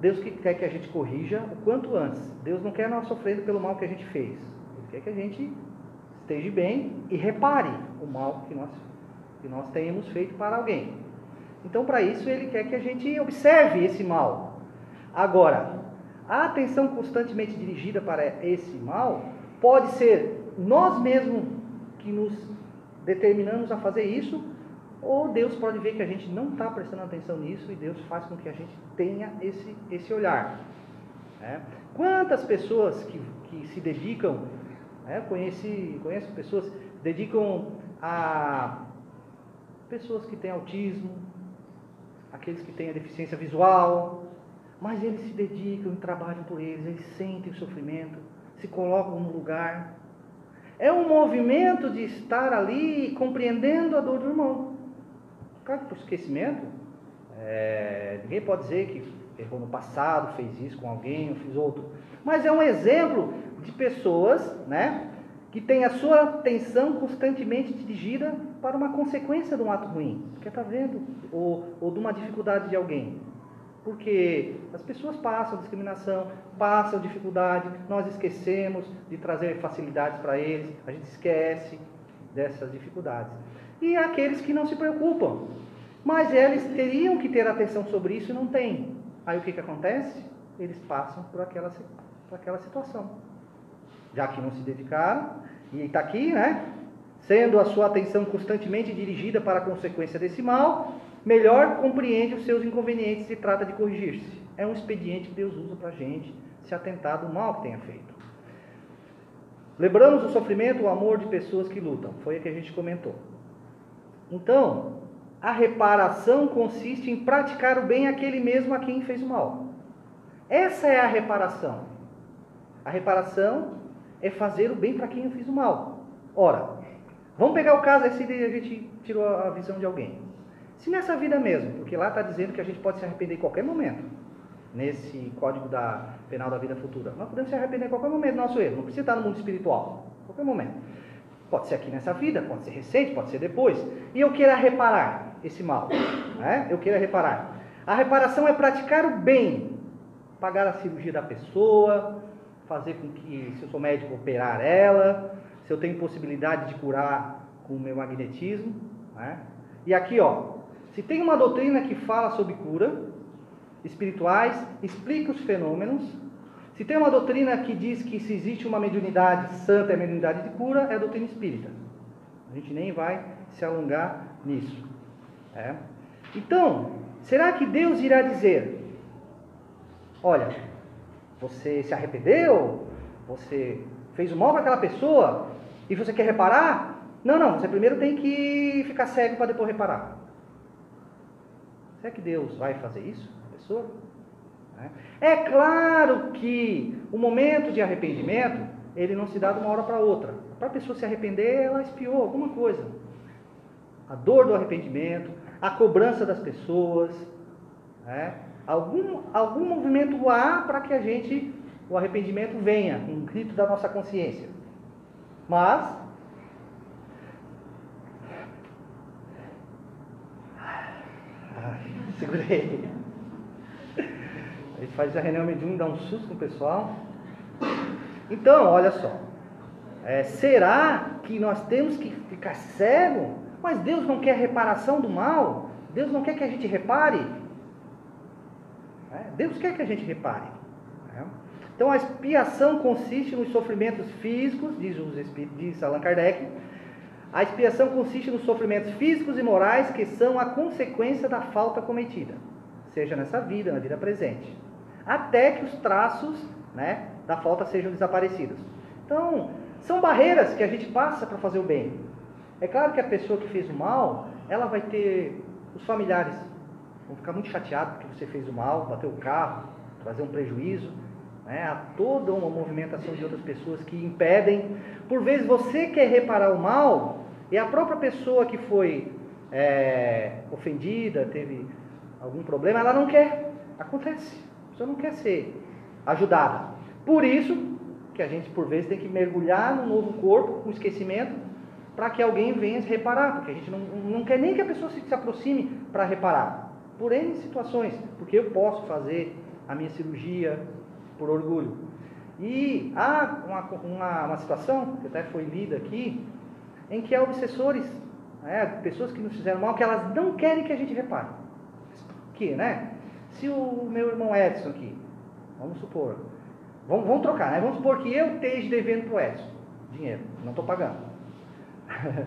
Deus quer que a gente corrija o quanto antes. Deus não quer nós sofrendo pelo mal que a gente fez. Quer que a gente esteja bem e repare o mal que nós, que nós tenhamos feito para alguém. Então, para isso, ele quer que a gente observe esse mal. Agora, a atenção constantemente dirigida para esse mal pode ser nós mesmos que nos determinamos a fazer isso, ou Deus pode ver que a gente não está prestando atenção nisso e Deus faz com que a gente tenha esse, esse olhar. Né? Quantas pessoas que, que se dedicam, né? conheci, conheço pessoas que dedicam a pessoas que têm autismo, aqueles que têm a deficiência visual, mas eles se dedicam e trabalham por eles, eles sentem o sofrimento, se colocam no lugar. É um movimento de estar ali compreendendo a dor do irmão. Claro que por esquecimento, é, ninguém pode dizer que errou no passado, fez isso com alguém, ou fez outro. Mas é um exemplo de pessoas, né, que têm a sua atenção constantemente dirigida para uma consequência de um ato ruim, porque está vendo, ou, ou de uma dificuldade de alguém. Porque as pessoas passam discriminação, passam dificuldade, nós esquecemos de trazer facilidades para eles, a gente esquece dessas dificuldades. E aqueles que não se preocupam, mas eles teriam que ter atenção sobre isso e não têm. Aí o que, que acontece? Eles passam por aquela, por aquela situação. Já que não se dedicaram, e está aqui, né? Sendo a sua atenção constantemente dirigida para a consequência desse mal, melhor compreende os seus inconvenientes e trata de corrigir-se. É um expediente que Deus usa para a gente se atentar do mal que tenha feito. Lembramos o sofrimento, o amor de pessoas que lutam. Foi o que a gente comentou. Então, a reparação consiste em praticar o bem àquele mesmo a quem fez o mal. Essa é a reparação. A reparação é fazer o bem para quem eu fiz o mal. Ora, vamos pegar o caso esse de a gente tirou a visão de alguém. Se nessa vida mesmo, porque lá está dizendo que a gente pode se arrepender em qualquer momento, nesse código da penal da vida futura, nós podemos se arrepender em qualquer momento do nosso erro, não precisa estar no mundo espiritual, qualquer momento. Pode ser aqui nessa vida, pode ser recente, pode ser depois. E eu queira reparar esse mal. Né? Eu queira reparar. A reparação é praticar o bem, pagar a cirurgia da pessoa, fazer com que, se eu sou médico, operar ela, se eu tenho possibilidade de curar com o meu magnetismo. Né? E aqui, ó, se tem uma doutrina que fala sobre cura espirituais, explica os fenômenos. Se tem uma doutrina que diz que se existe uma mediunidade santa é mediunidade de cura, é a doutrina espírita. A gente nem vai se alongar nisso. É. Então, será que Deus irá dizer: Olha, você se arrependeu? Você fez o mal para aquela pessoa? E você quer reparar? Não, não, você primeiro tem que ficar cego para depois reparar. Será que Deus vai fazer isso com a pessoa? É claro que o momento de arrependimento, ele não se dá de uma hora para outra. Para a pessoa se arrepender, ela espiou alguma coisa. A dor do arrependimento, a cobrança das pessoas, né? Algum, algum movimento há para que a gente, o arrependimento venha, um grito da nossa consciência. Mas, <laughs> segurei. A gente faz a reunião e dá um susto no pessoal. Então, olha só. É, será que nós temos que ficar cego? Mas Deus não quer reparação do mal? Deus não quer que a gente repare? Deus quer que a gente repare. É. Então a expiação consiste nos sofrimentos físicos, diz, os diz Allan Kardec. A expiação consiste nos sofrimentos físicos e morais que são a consequência da falta cometida, seja nessa vida, na vida presente até que os traços né, da falta sejam desaparecidos. Então, são barreiras que a gente passa para fazer o bem. É claro que a pessoa que fez o mal, ela vai ter os familiares vão ficar muito chateados porque você fez o mal, bateu o carro, trazer um prejuízo. Né? Há toda uma movimentação de outras pessoas que impedem. Por vezes você quer reparar o mal e a própria pessoa que foi é, ofendida, teve algum problema, ela não quer. Acontece pessoa não quer ser ajudada. Por isso que a gente, por vezes, tem que mergulhar no novo corpo, com esquecimento, para que alguém venha reparar, porque a gente não, não quer nem que a pessoa se aproxime para reparar, por N situações, porque eu posso fazer a minha cirurgia por orgulho. E há uma, uma, uma situação, que até foi lida aqui, em que há obsessores, né, pessoas que nos fizeram mal, que elas não querem que a gente repare. Que, né? Se o meu irmão Edson aqui, vamos supor, vamos, vamos trocar, né? Vamos supor que eu esteja devendo para o Edson dinheiro, não estou pagando.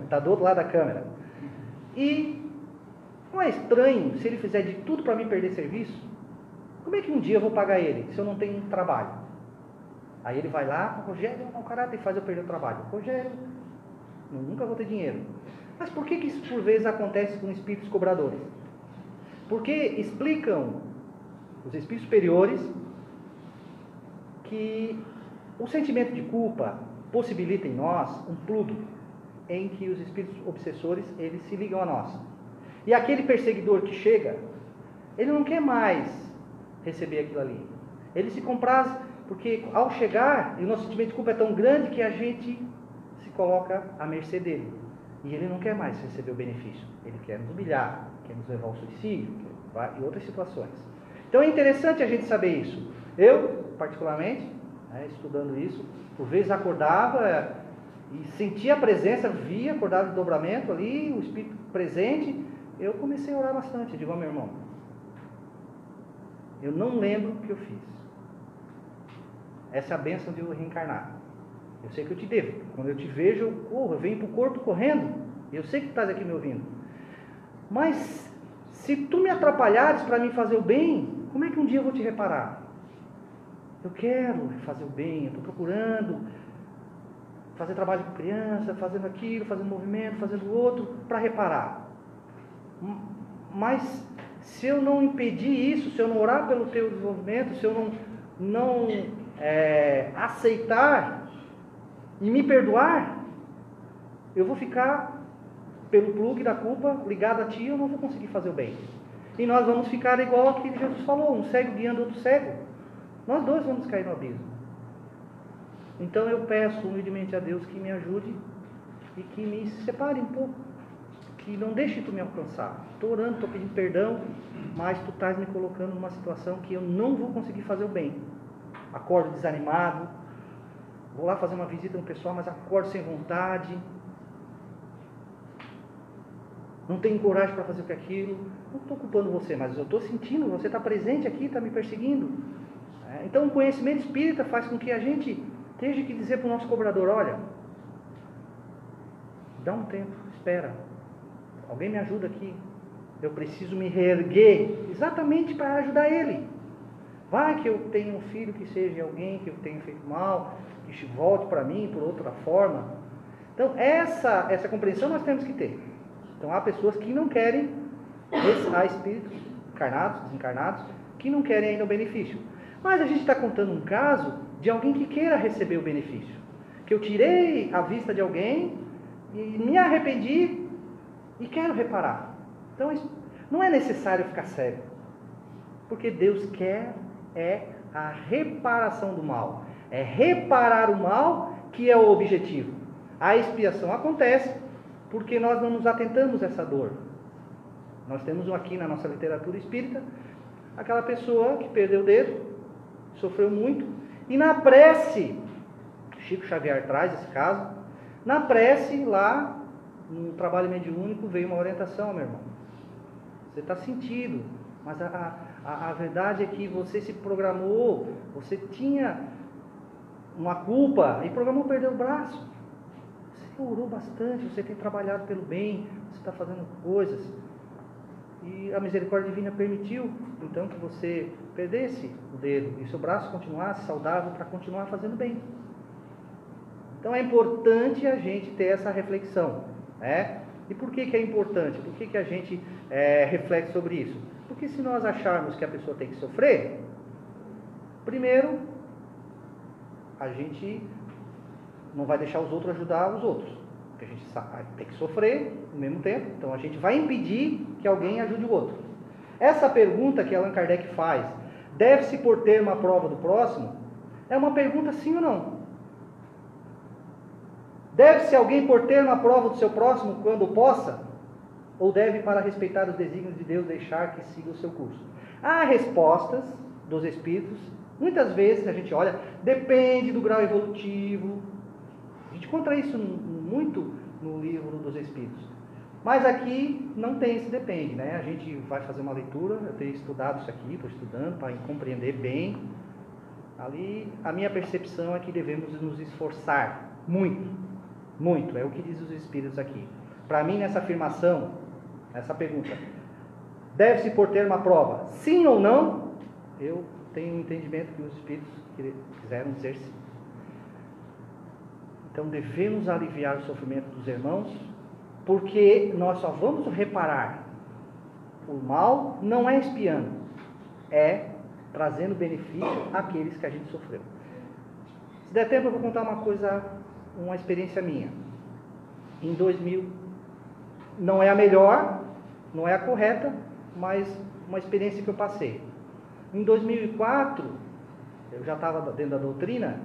Está <laughs> do outro lado da câmera. E não é estranho se ele fizer de tudo para mim perder serviço? Como é que um dia eu vou pagar ele se eu não tenho trabalho? Aí ele vai lá, Rogério, o caráter faz eu perder o trabalho. Rogério, nunca vou ter dinheiro. Mas por que, que isso por vezes acontece com espíritos cobradores? Porque explicam os espíritos superiores, que o sentimento de culpa possibilita em nós um pluto em que os espíritos obsessores eles se ligam a nós. E aquele perseguidor que chega, ele não quer mais receber aquilo ali. Ele se compraz porque ao chegar, o nosso sentimento de culpa é tão grande que a gente se coloca à mercê dele. E ele não quer mais receber o benefício. Ele quer nos humilhar, quer nos levar ao suicídio, e outras situações. Então é interessante a gente saber isso. Eu, particularmente, né, estudando isso, por vezes acordava e sentia a presença, via, acordava de dobramento ali, o Espírito presente, eu comecei a orar bastante. Digo, oh, meu irmão, eu não lembro o que eu fiz. Essa é a bênção de eu reencarnar. Eu sei que eu te devo. Quando eu te vejo, eu corro, eu venho para o corpo correndo. Eu sei que tu estás aqui me ouvindo. Mas se tu me atrapalhares para mim fazer o bem, como é que um dia eu vou te reparar? Eu quero fazer o bem, eu estou procurando fazer trabalho com criança, fazendo aquilo, fazendo movimento, fazendo outro, para reparar. Mas se eu não impedir isso, se eu não orar pelo teu desenvolvimento, se eu não, não é, aceitar e me perdoar, eu vou ficar pelo plug da culpa ligado a ti, eu não vou conseguir fazer o bem. E nós vamos ficar igual aquilo que Jesus falou, um cego guiando outro cego. Nós dois vamos cair no abismo. Então eu peço humildemente a Deus que me ajude e que me separe um pouco. Que não deixe tu me alcançar. Estou orando, estou pedindo perdão, mas tu estás me colocando numa situação que eu não vou conseguir fazer o bem. Acordo desanimado, vou lá fazer uma visita no pessoal, mas acordo sem vontade, não tenho coragem para fazer o que aquilo. Não estou culpando você, mas eu estou sentindo, você está presente aqui, está me perseguindo. É, então o conhecimento espírita faz com que a gente tenha que dizer para o nosso cobrador, olha, dá um tempo, espera. Alguém me ajuda aqui. Eu preciso me reerguer exatamente para ajudar ele. Vai que eu tenho um filho que seja alguém que eu tenha feito mal, que volte para mim por outra forma. Então, essa, essa compreensão nós temos que ter. Então há pessoas que não querem, há espíritos encarnados, desencarnados, que não querem ainda o benefício. Mas a gente está contando um caso de alguém que queira receber o benefício. Que eu tirei a vista de alguém e me arrependi e quero reparar. Então não é necessário ficar cego. Porque Deus quer é a reparação do mal. É reparar o mal que é o objetivo. A expiação acontece porque nós não nos atentamos a essa dor. Nós temos aqui na nossa literatura espírita aquela pessoa que perdeu o dedo, sofreu muito, e na prece, Chico Xavier traz esse caso, na prece lá, no trabalho mediúnico, veio uma orientação, meu irmão. Você está sentido, mas a, a, a verdade é que você se programou, você tinha uma culpa e programou perder o braço orou bastante, você tem trabalhado pelo bem, você está fazendo coisas. E a misericórdia divina permitiu, então, que você perdesse o dedo e seu braço continuasse saudável para continuar fazendo bem. Então é importante a gente ter essa reflexão. Né? E por que, que é importante? Por que, que a gente é, reflete sobre isso? Porque se nós acharmos que a pessoa tem que sofrer, primeiro, a gente não vai deixar os outros ajudar os outros. Porque a gente tem que sofrer no mesmo tempo, então a gente vai impedir que alguém ajude o outro. Essa pergunta que Allan Kardec faz, deve-se por ter uma prova do próximo? É uma pergunta sim ou não? Deve-se alguém por ter uma prova do seu próximo quando possa? Ou deve, para respeitar os desígnios de Deus, deixar que siga o seu curso? Há respostas dos Espíritos, muitas vezes a gente olha, depende do grau evolutivo, gente conta isso muito no livro dos Espíritos. Mas aqui não tem esse depende, né? A gente vai fazer uma leitura, eu tenho estudado isso aqui, estou estudando para compreender bem. Ali, a minha percepção é que devemos nos esforçar muito, muito, é o que diz os Espíritos aqui. Para mim, nessa afirmação, essa pergunta, deve-se por ter uma prova, sim ou não? Eu tenho um entendimento que os Espíritos quiseram dizer sim. Então devemos aliviar o sofrimento dos irmãos, porque nós só vamos reparar o mal não é espiando, é trazendo benefício àqueles que a gente sofreu. Se der tempo, eu vou contar uma coisa, uma experiência minha. Em 2000, não é a melhor, não é a correta, mas uma experiência que eu passei. Em 2004, eu já estava dentro da doutrina,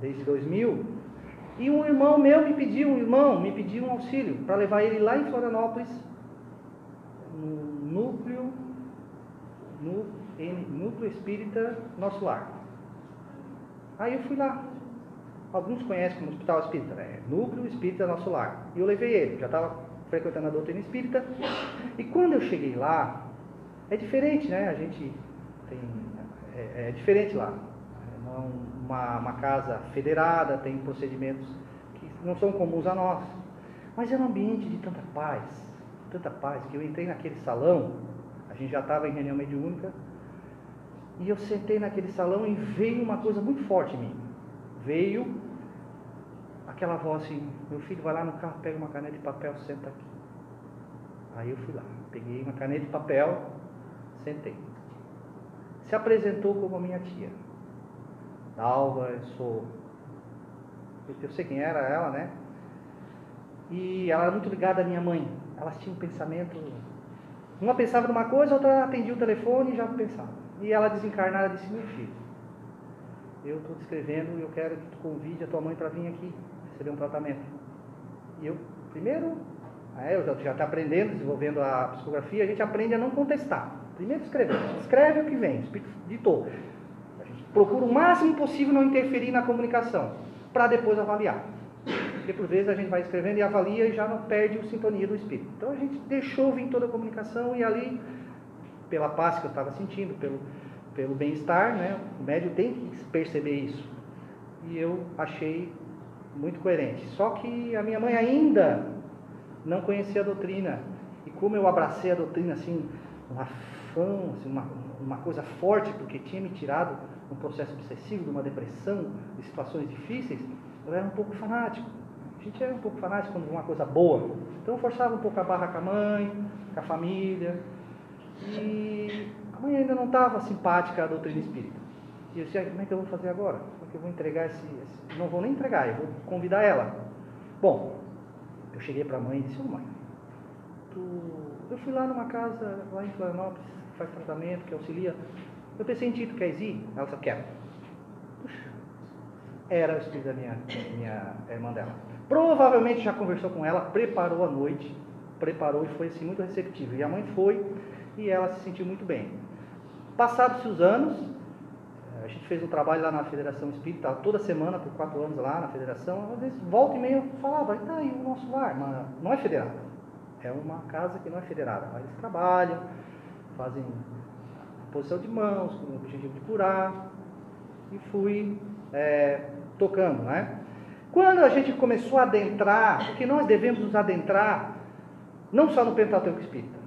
desde 2000, e um irmão meu me pediu, um irmão me pediu um auxílio para levar ele lá em Florianópolis, no núcleo, no Núcleo Espírita Nosso Lar. Aí eu fui lá. Alguns conhecem como Hospital Espírita, né? Núcleo Espírita Nosso Lar. E eu levei ele, já estava frequentando a doutrina espírita. E quando eu cheguei lá, é diferente, né? A gente tem. É, é diferente lá. É uma, uma casa federada, tem procedimentos que não são comuns a nós. Mas é um ambiente de tanta paz, tanta paz, que eu entrei naquele salão, a gente já estava em reunião mediúnica, e eu sentei naquele salão e veio uma coisa muito forte em mim. Veio aquela voz assim, meu filho vai lá no carro, pega uma caneta de papel, senta aqui. Aí eu fui lá, peguei uma caneta de papel, sentei. Se apresentou como a minha tia. Dalva, eu sou. Eu sei quem era ela, né? E ela era muito ligada à minha mãe. Elas tinham um pensamento. Uma pensava numa coisa, outra atendia o telefone e já pensava. E ela desencarnada disse: Meu filho, eu estou descrevendo e eu quero que tu convide a tua mãe para vir aqui receber um tratamento. E eu, primeiro, é, eu já está aprendendo, desenvolvendo a psicografia, a gente aprende a não contestar. Primeiro escrever. Escreve o que vem, o Espírito ditou. A gente procura o máximo possível não interferir na comunicação, para depois avaliar. Porque por vezes a gente vai escrevendo e avalia e já não perde a sintonia do Espírito. Então a gente deixou vir toda a comunicação e ali, pela paz que eu estava sentindo, pelo, pelo bem-estar, né, o médio tem que perceber isso. E eu achei muito coerente. Só que a minha mãe ainda não conhecia a doutrina. E como eu abracei a doutrina assim, um afã, assim, uma, uma coisa forte, porque tinha me tirado um processo obsessivo, de uma depressão, de situações difíceis, eu era um pouco fanático. A gente era um pouco fanático quando uma coisa boa. Então eu forçava um pouco a barra com a mãe, com a família. E mãe ainda não estava simpática à doutrina espírita. E eu disse, como é que eu vou fazer agora? Como é eu vou entregar esse, esse... Não vou nem entregar, eu vou convidar ela. Bom, eu cheguei para a mãe e disse, ô oh, mãe, tu... eu fui lá numa casa, lá em Florianópolis, que faz tratamento, que auxilia. Eu pensei em ti, tu queres ir? Ela só quer. Era o espírito da minha, minha irmã dela. Provavelmente já conversou com ela, preparou a noite, preparou e foi assim muito receptivo. E a mãe foi e ela se sentiu muito bem. Passados os anos, a gente fez um trabalho lá na Federação Espírita, toda semana, por quatro anos lá na Federação, às vezes volta e meia eu falava, tá aí o nosso lar, mas não é federado. É uma casa que não é federada, mas eles trabalham, fazem posição de mãos, com o objetivo de curar, e fui é, tocando, né? Quando a gente começou a adentrar, porque nós devemos nos adentrar, não só no Pentateuco Espírita.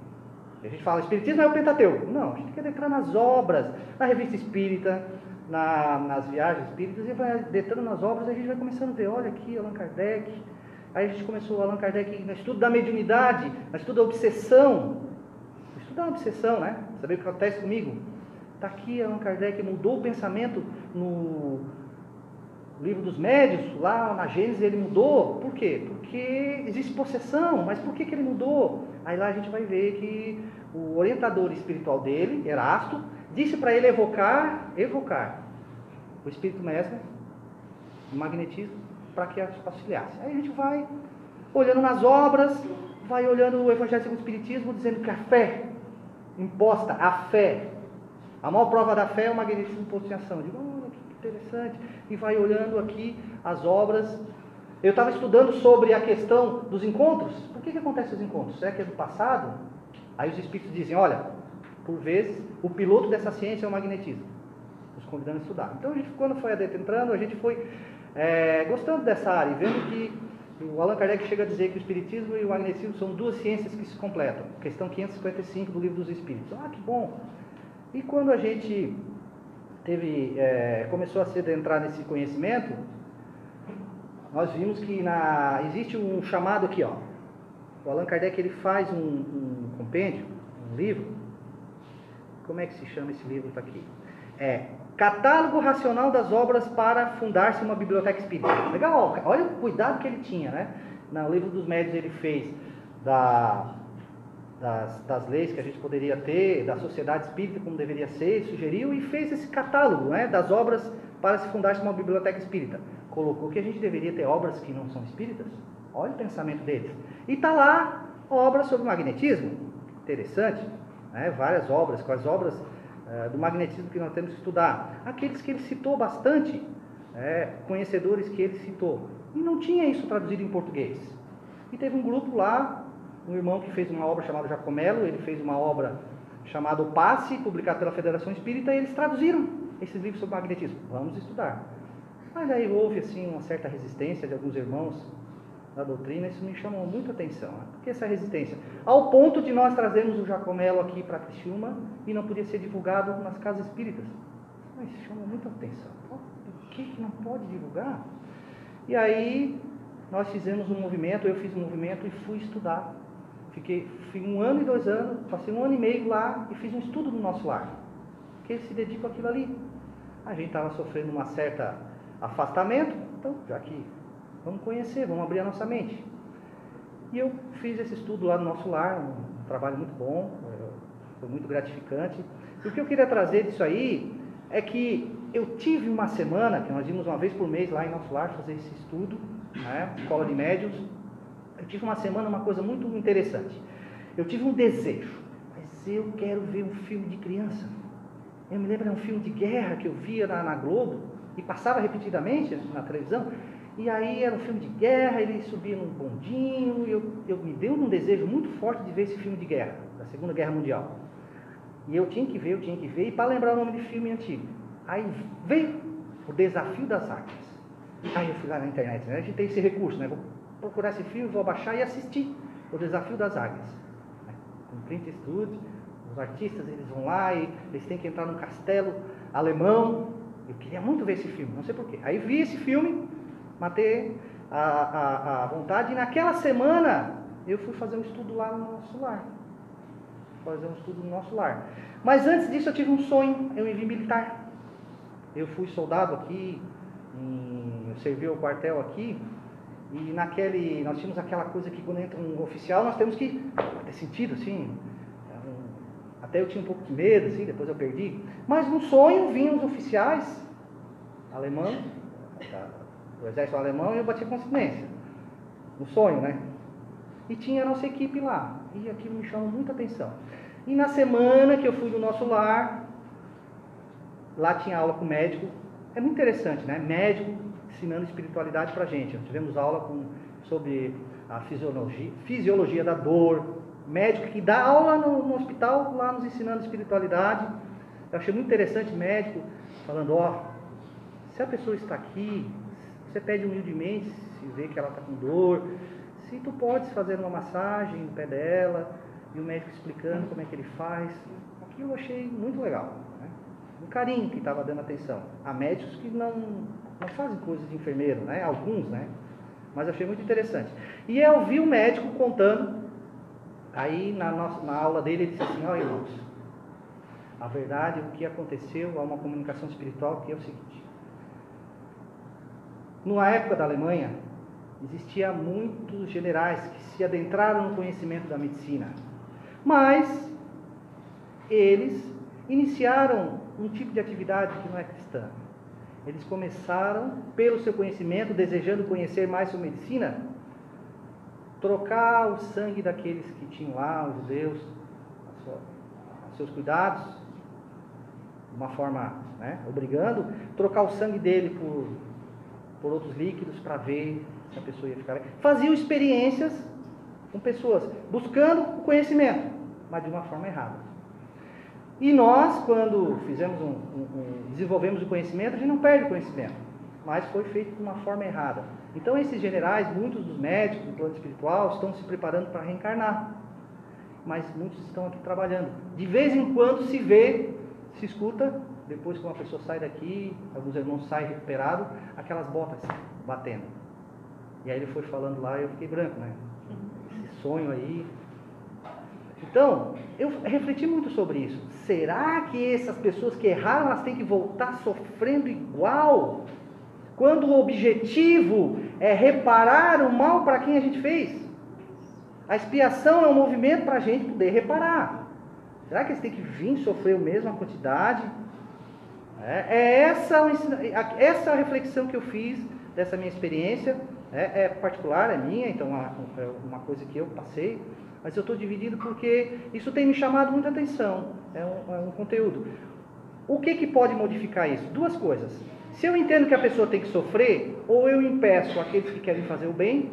A gente fala, Espiritismo é o Pentateuco. Não, a gente tem que adentrar nas obras, na revista espírita, na, nas viagens espíritas, e vai adentrando nas obras, a gente vai começando a ver, olha aqui, Allan Kardec. Aí a gente começou, Allan Kardec, no estudo da mediunidade, no estudo da obsessão. O estudo da obsessão, né? Saber o que acontece comigo? Está aqui, Allan Kardec mudou o pensamento no livro dos médios, lá na Gênesis, ele mudou. Por quê? Porque existe possessão, mas por que, que ele mudou? Aí lá a gente vai ver que o orientador espiritual dele, Erasto, disse para ele evocar, evocar o espírito mestre, o magnetismo, para que auxiliasse. Aí a gente vai olhando nas obras, vai olhando o Evangelho segundo o Espiritismo, dizendo que a fé imposta, a fé, a maior prova da fé é o magnetismo posto em ação. Digo, que interessante. E vai olhando aqui as obras. Eu estava estudando sobre a questão dos encontros. Por que, que acontecem os encontros? Será que é do passado? Aí os espíritos dizem, olha, por vezes, o piloto dessa ciência é o magnetismo. Nos convidando a estudar. Então, a gente, quando foi adentrando, a gente foi é, gostando dessa área, vendo que o Allan Kardec chega a dizer que o Espiritismo e o magnetismo são duas ciências que se completam. Questão 555 do Livro dos Espíritos. Ah, que bom! E quando a gente teve, é, começou a se adentrar nesse conhecimento, nós vimos que na, existe um chamado aqui, ó. O Allan Kardec ele faz um, um compêndio, um livro, como é que se chama esse livro? Está aqui. É Catálogo Racional das Obras para Fundar-se uma Biblioteca Espírita. Legal, olha o cuidado que ele tinha, né? No livro dos médios ele fez da, das, das, leis que a gente poderia ter, da sociedade espírita como deveria ser, sugeriu e fez esse catálogo né, das obras para se fundar-se uma biblioteca espírita. Colocou que a gente deveria ter obras que não são espíritas. Olha o pensamento deles. E está lá obras sobre magnetismo. Interessante né, várias obras, com as obras é, do magnetismo que nós temos que estudar. Aqueles que ele citou bastante, é, conhecedores que ele citou. E não tinha isso traduzido em português. E teve um grupo lá, um irmão que fez uma obra chamada Jacomelo, ele fez uma obra chamada O Passe, publicada pela Federação Espírita, e eles traduziram esses livros sobre magnetismo. Vamos estudar. Mas aí houve assim uma certa resistência de alguns irmãos da doutrina, isso me chamou muita atenção. Né? Por que essa resistência? Ao ponto de nós trazermos o Jacomelo aqui para Criciúma e não podia ser divulgado nas casas espíritas. Mas chama muita atenção. Por que, não pode divulgar? E aí nós fizemos um movimento, eu fiz um movimento e fui estudar. Fiquei, fui um ano e dois anos, passei um ano e meio lá e fiz um estudo no nosso lar. Que se dedica àquilo ali. A gente estava sofrendo uma certa afastamento, então já que Vamos conhecer, vamos abrir a nossa mente. E eu fiz esse estudo lá no nosso lar, um trabalho muito bom, eh, foi muito gratificante. E o que eu queria trazer disso aí é que eu tive uma semana, que nós íamos uma vez por mês lá em nosso lar fazer esse estudo, né, escola de médios. Eu tive uma semana uma coisa muito interessante. Eu tive um desejo, mas eu quero ver um filme de criança. Eu me lembro de um filme de guerra que eu via na, na Globo e passava repetidamente na televisão. E aí era um filme de guerra, ele subia num bondinho, e eu, eu me deu um desejo muito forte de ver esse filme de guerra, da Segunda Guerra Mundial. E eu tinha que ver, eu tinha que ver, e para lembrar o nome de filme antigo. Aí veio o Desafio das Águias. Aí eu fui lá na internet, né? A gente tem esse recurso, né? Vou procurar esse filme, vou baixar e assistir o Desafio das Águias. Com Print Studio, os artistas eles vão lá e eles têm que entrar num castelo alemão. Eu queria muito ver esse filme, não sei porquê. Aí vi esse filme, matei a, a, a vontade. E naquela semana eu fui fazer um estudo lá no nosso lar. Fazer um estudo no nosso lar. Mas antes disso eu tive um sonho, eu me vi militar. Eu fui soldado aqui, em, eu servi o quartel aqui, e naquele. Nós tínhamos aquela coisa que quando entra um oficial, nós temos que ter sentido, assim. Até eu tinha um pouco de medo, assim, depois eu perdi. Mas no sonho vinham os oficiais alemães, do exército alemão e eu bati consciência. No sonho, né? E tinha a nossa equipe lá. E aquilo me chamou muita atenção. E na semana que eu fui no nosso lar, lá tinha aula com médico. É muito interessante, né? Médico ensinando espiritualidade pra gente. Tivemos aula com, sobre a fisiologia, fisiologia da dor. Médico que dá aula no, no hospital, lá nos ensinando espiritualidade. Eu achei muito interessante médico falando, ó, se a pessoa está aqui, você pede humildemente, se vê que ela está com dor, se tu podes fazer uma massagem no pé dela, e o médico explicando como é que ele faz. Aquilo eu achei muito legal. Né? Um carinho que estava dando atenção. Há médicos que não, não fazem coisas de enfermeiro, né? Alguns, né? Mas achei muito interessante. E eu vi o médico contando, aí na, nossa, na aula dele ele disse assim, ó oh, irmãos, a verdade, o que aconteceu, há uma comunicação espiritual que é o seguinte, numa época da Alemanha, existia muitos generais que se adentraram no conhecimento da medicina, mas eles iniciaram um tipo de atividade que não é cristã. Eles começaram, pelo seu conhecimento, desejando conhecer mais sobre medicina, trocar o sangue daqueles que tinham lá, os judeus, os seus cuidados, de uma forma, né, obrigando, trocar o sangue dele por por outros líquidos para ver se a pessoa ia ficar. Faziam experiências com pessoas, buscando o conhecimento, mas de uma forma errada. E nós, quando fizemos um, um, um, desenvolvemos o conhecimento, a gente não perde o conhecimento, mas foi feito de uma forma errada. Então, esses generais, muitos dos médicos do plano espiritual, estão se preparando para reencarnar, mas muitos estão aqui trabalhando. De vez em quando se vê, se escuta depois que uma pessoa sai daqui, alguns irmãos saem recuperados, aquelas botas batendo. E aí ele foi falando lá e eu fiquei branco, né? Esse sonho aí. Então, eu refleti muito sobre isso. Será que essas pessoas que erraram, elas têm que voltar sofrendo igual? Quando o objetivo é reparar o mal para quem a gente fez? A expiação é um movimento para a gente poder reparar. Será que eles têm que vir sofrer a mesma quantidade? É, é essa, essa reflexão que eu fiz dessa minha experiência, é, é particular, é minha, então é uma coisa que eu passei, mas eu estou dividido porque isso tem me chamado muita atenção, é um, é um conteúdo. O que, que pode modificar isso? Duas coisas. Se eu entendo que a pessoa tem que sofrer, ou eu impeço aqueles que querem fazer o bem,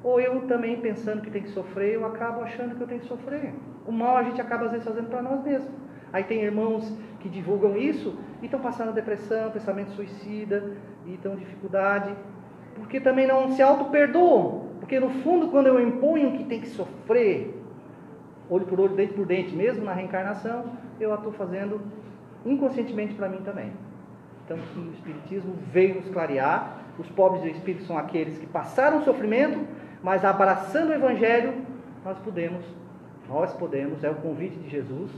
ou eu também pensando que tem que sofrer, eu acabo achando que eu tenho que sofrer. O mal a gente acaba às vezes fazendo para nós mesmos. Aí tem irmãos que divulgam isso e estão passando depressão, pensamento suicida, e estão dificuldade, porque também não se auto-perdoam. Porque no fundo, quando eu imponho que tem que sofrer, olho por olho, dente por dente, mesmo na reencarnação, eu estou fazendo inconscientemente para mim também. Então, o Espiritismo veio nos clarear. Os pobres de espírito são aqueles que passaram sofrimento, mas abraçando o Evangelho, nós podemos, nós podemos, é o convite de Jesus,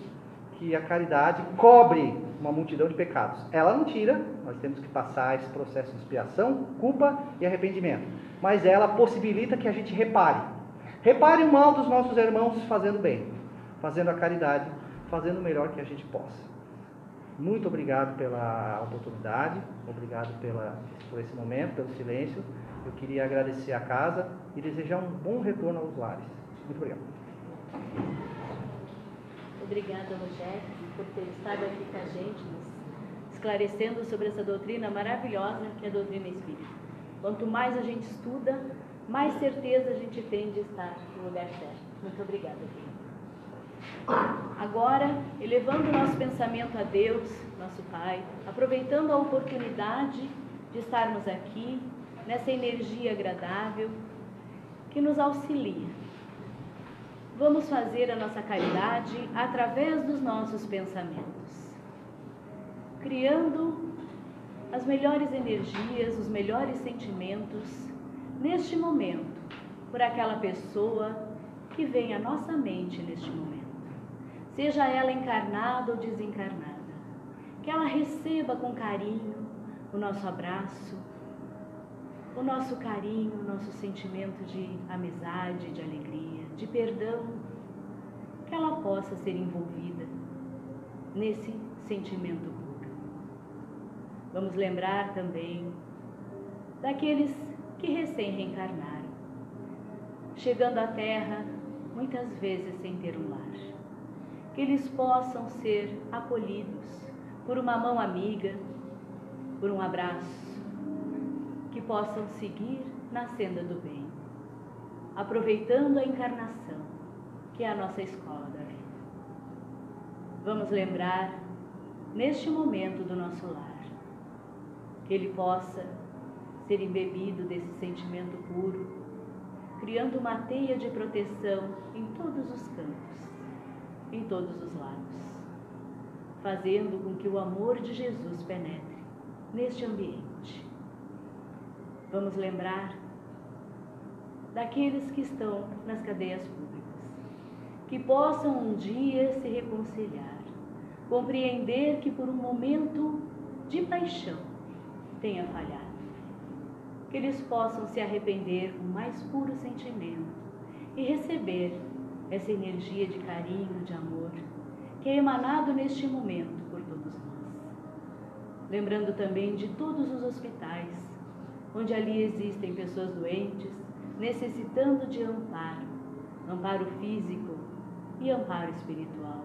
que a caridade cobre uma multidão de pecados. Ela não tira, nós temos que passar esse processo de expiação, culpa e arrependimento. Mas ela possibilita que a gente repare. Repare o mal dos nossos irmãos fazendo bem, fazendo a caridade, fazendo o melhor que a gente possa. Muito obrigado pela oportunidade, obrigado pela, por esse momento, pelo silêncio. Eu queria agradecer a casa e desejar um bom retorno aos lares. Muito obrigado. Obrigada, Rogério, por ter estado aqui com a gente, esclarecendo sobre essa doutrina maravilhosa que é a doutrina espírita. Quanto mais a gente estuda, mais certeza a gente tem de estar no lugar certo. Muito obrigada, Agora, elevando o nosso pensamento a Deus, nosso Pai, aproveitando a oportunidade de estarmos aqui, nessa energia agradável que nos auxilia. Vamos fazer a nossa caridade através dos nossos pensamentos, criando as melhores energias, os melhores sentimentos neste momento por aquela pessoa que vem à nossa mente neste momento, seja ela encarnada ou desencarnada, que ela receba com carinho o nosso abraço, o nosso carinho, o nosso sentimento de amizade, de alegria, de perdão, que ela possa ser envolvida nesse sentimento puro. Vamos lembrar também daqueles que recém reencarnaram, chegando à Terra muitas vezes sem ter um lar. Que eles possam ser acolhidos por uma mão amiga, por um abraço, que possam seguir na senda do bem, aproveitando a encarnação, que é a nossa escola da vida. Vamos lembrar, neste momento do nosso lar, que ele possa ser embebido desse sentimento puro, criando uma teia de proteção em todos os campos, em todos os lados, fazendo com que o amor de Jesus penetre neste ambiente. Vamos lembrar daqueles que estão nas cadeias públicas, que possam um dia se reconciliar, compreender que por um momento de paixão tenha falhado, que eles possam se arrepender com mais puro sentimento e receber essa energia de carinho, de amor, que é emanado neste momento por todos nós. Lembrando também de todos os hospitais onde ali existem pessoas doentes, necessitando de amparo, amparo físico e amparo espiritual.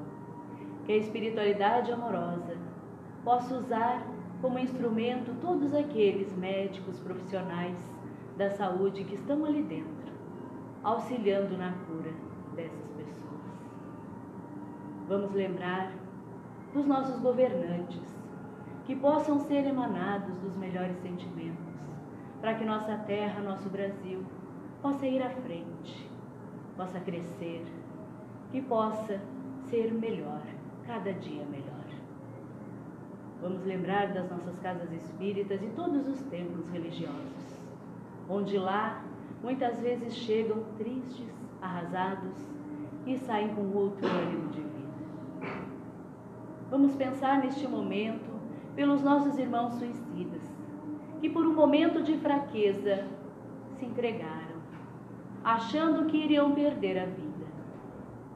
Que a espiritualidade amorosa possa usar como instrumento todos aqueles médicos profissionais da saúde que estão ali dentro, auxiliando na cura. Vamos lembrar dos nossos governantes, que possam ser emanados dos melhores sentimentos para que nossa terra, nosso Brasil, possa ir à frente, possa crescer e possa ser melhor, cada dia melhor. Vamos lembrar das nossas casas espíritas e todos os templos religiosos, onde lá muitas vezes chegam tristes, arrasados e saem com outro ânimo de vida. Vamos pensar neste momento pelos nossos irmãos suicidas que por um momento de fraqueza se entregaram, achando que iriam perder a vida.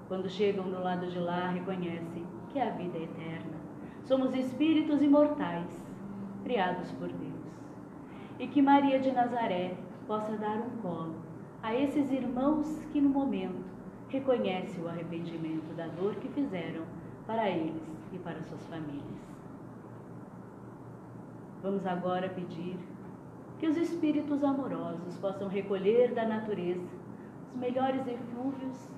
Quando chegam do lado de lá, reconhecem que a vida é eterna. Somos espíritos imortais, criados por Deus. E que Maria de Nazaré possa dar um colo a esses irmãos que no momento reconhecem o arrependimento da dor que fizeram para eles e para suas famílias. Vamos agora pedir que os espíritos amorosos possam recolher da natureza os melhores eflúvios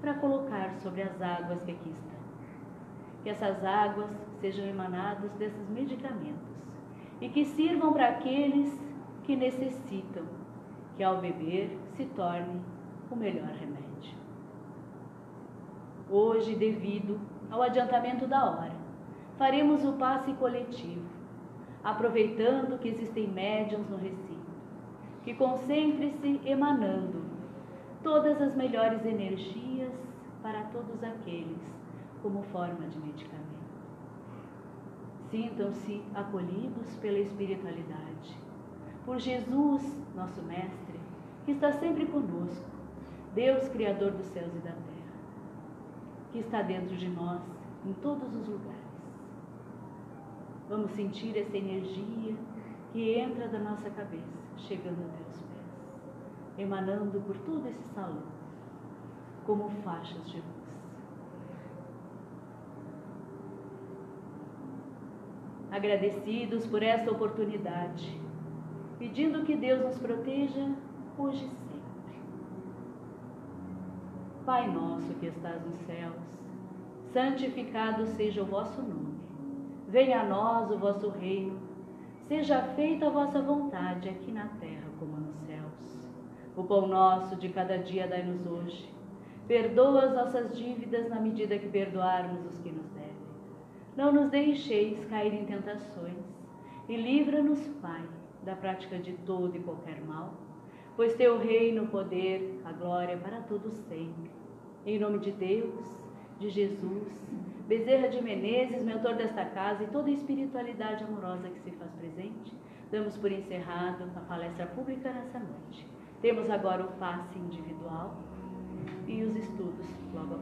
para colocar sobre as águas que aqui estão. Que essas águas sejam emanadas desses medicamentos e que sirvam para aqueles que necessitam, que ao beber se torne o melhor remédio. Hoje, devido ao adiantamento da hora, faremos o passe coletivo aproveitando que existem médiums no recinto, que concentre-se emanando todas as melhores energias para todos aqueles como forma de medicamento. Sintam-se acolhidos pela espiritualidade, por Jesus, nosso Mestre, que está sempre conosco, Deus Criador dos céus e da terra, que está dentro de nós em todos os lugares Vamos sentir essa energia que entra da nossa cabeça, chegando até os pés, emanando por todo esse salão, como faixas de luz. Agradecidos por esta oportunidade, pedindo que Deus nos proteja hoje. Pai nosso que estás nos céus, santificado seja o vosso nome. Venha a nós o vosso reino, seja feita a vossa vontade, aqui na terra como nos céus. O pão nosso de cada dia dai-nos hoje. Perdoa as nossas dívidas na medida que perdoarmos os que nos devem. Não nos deixeis cair em tentações e livra-nos, Pai, da prática de todo e qualquer mal, pois teu reino, o poder, a glória para todos sempre. Em nome de Deus, de Jesus, Bezerra de Menezes, mentor desta casa e toda a espiritualidade amorosa que se faz presente, damos por encerrado a palestra pública nessa noite. Temos agora o passe individual e os estudos logo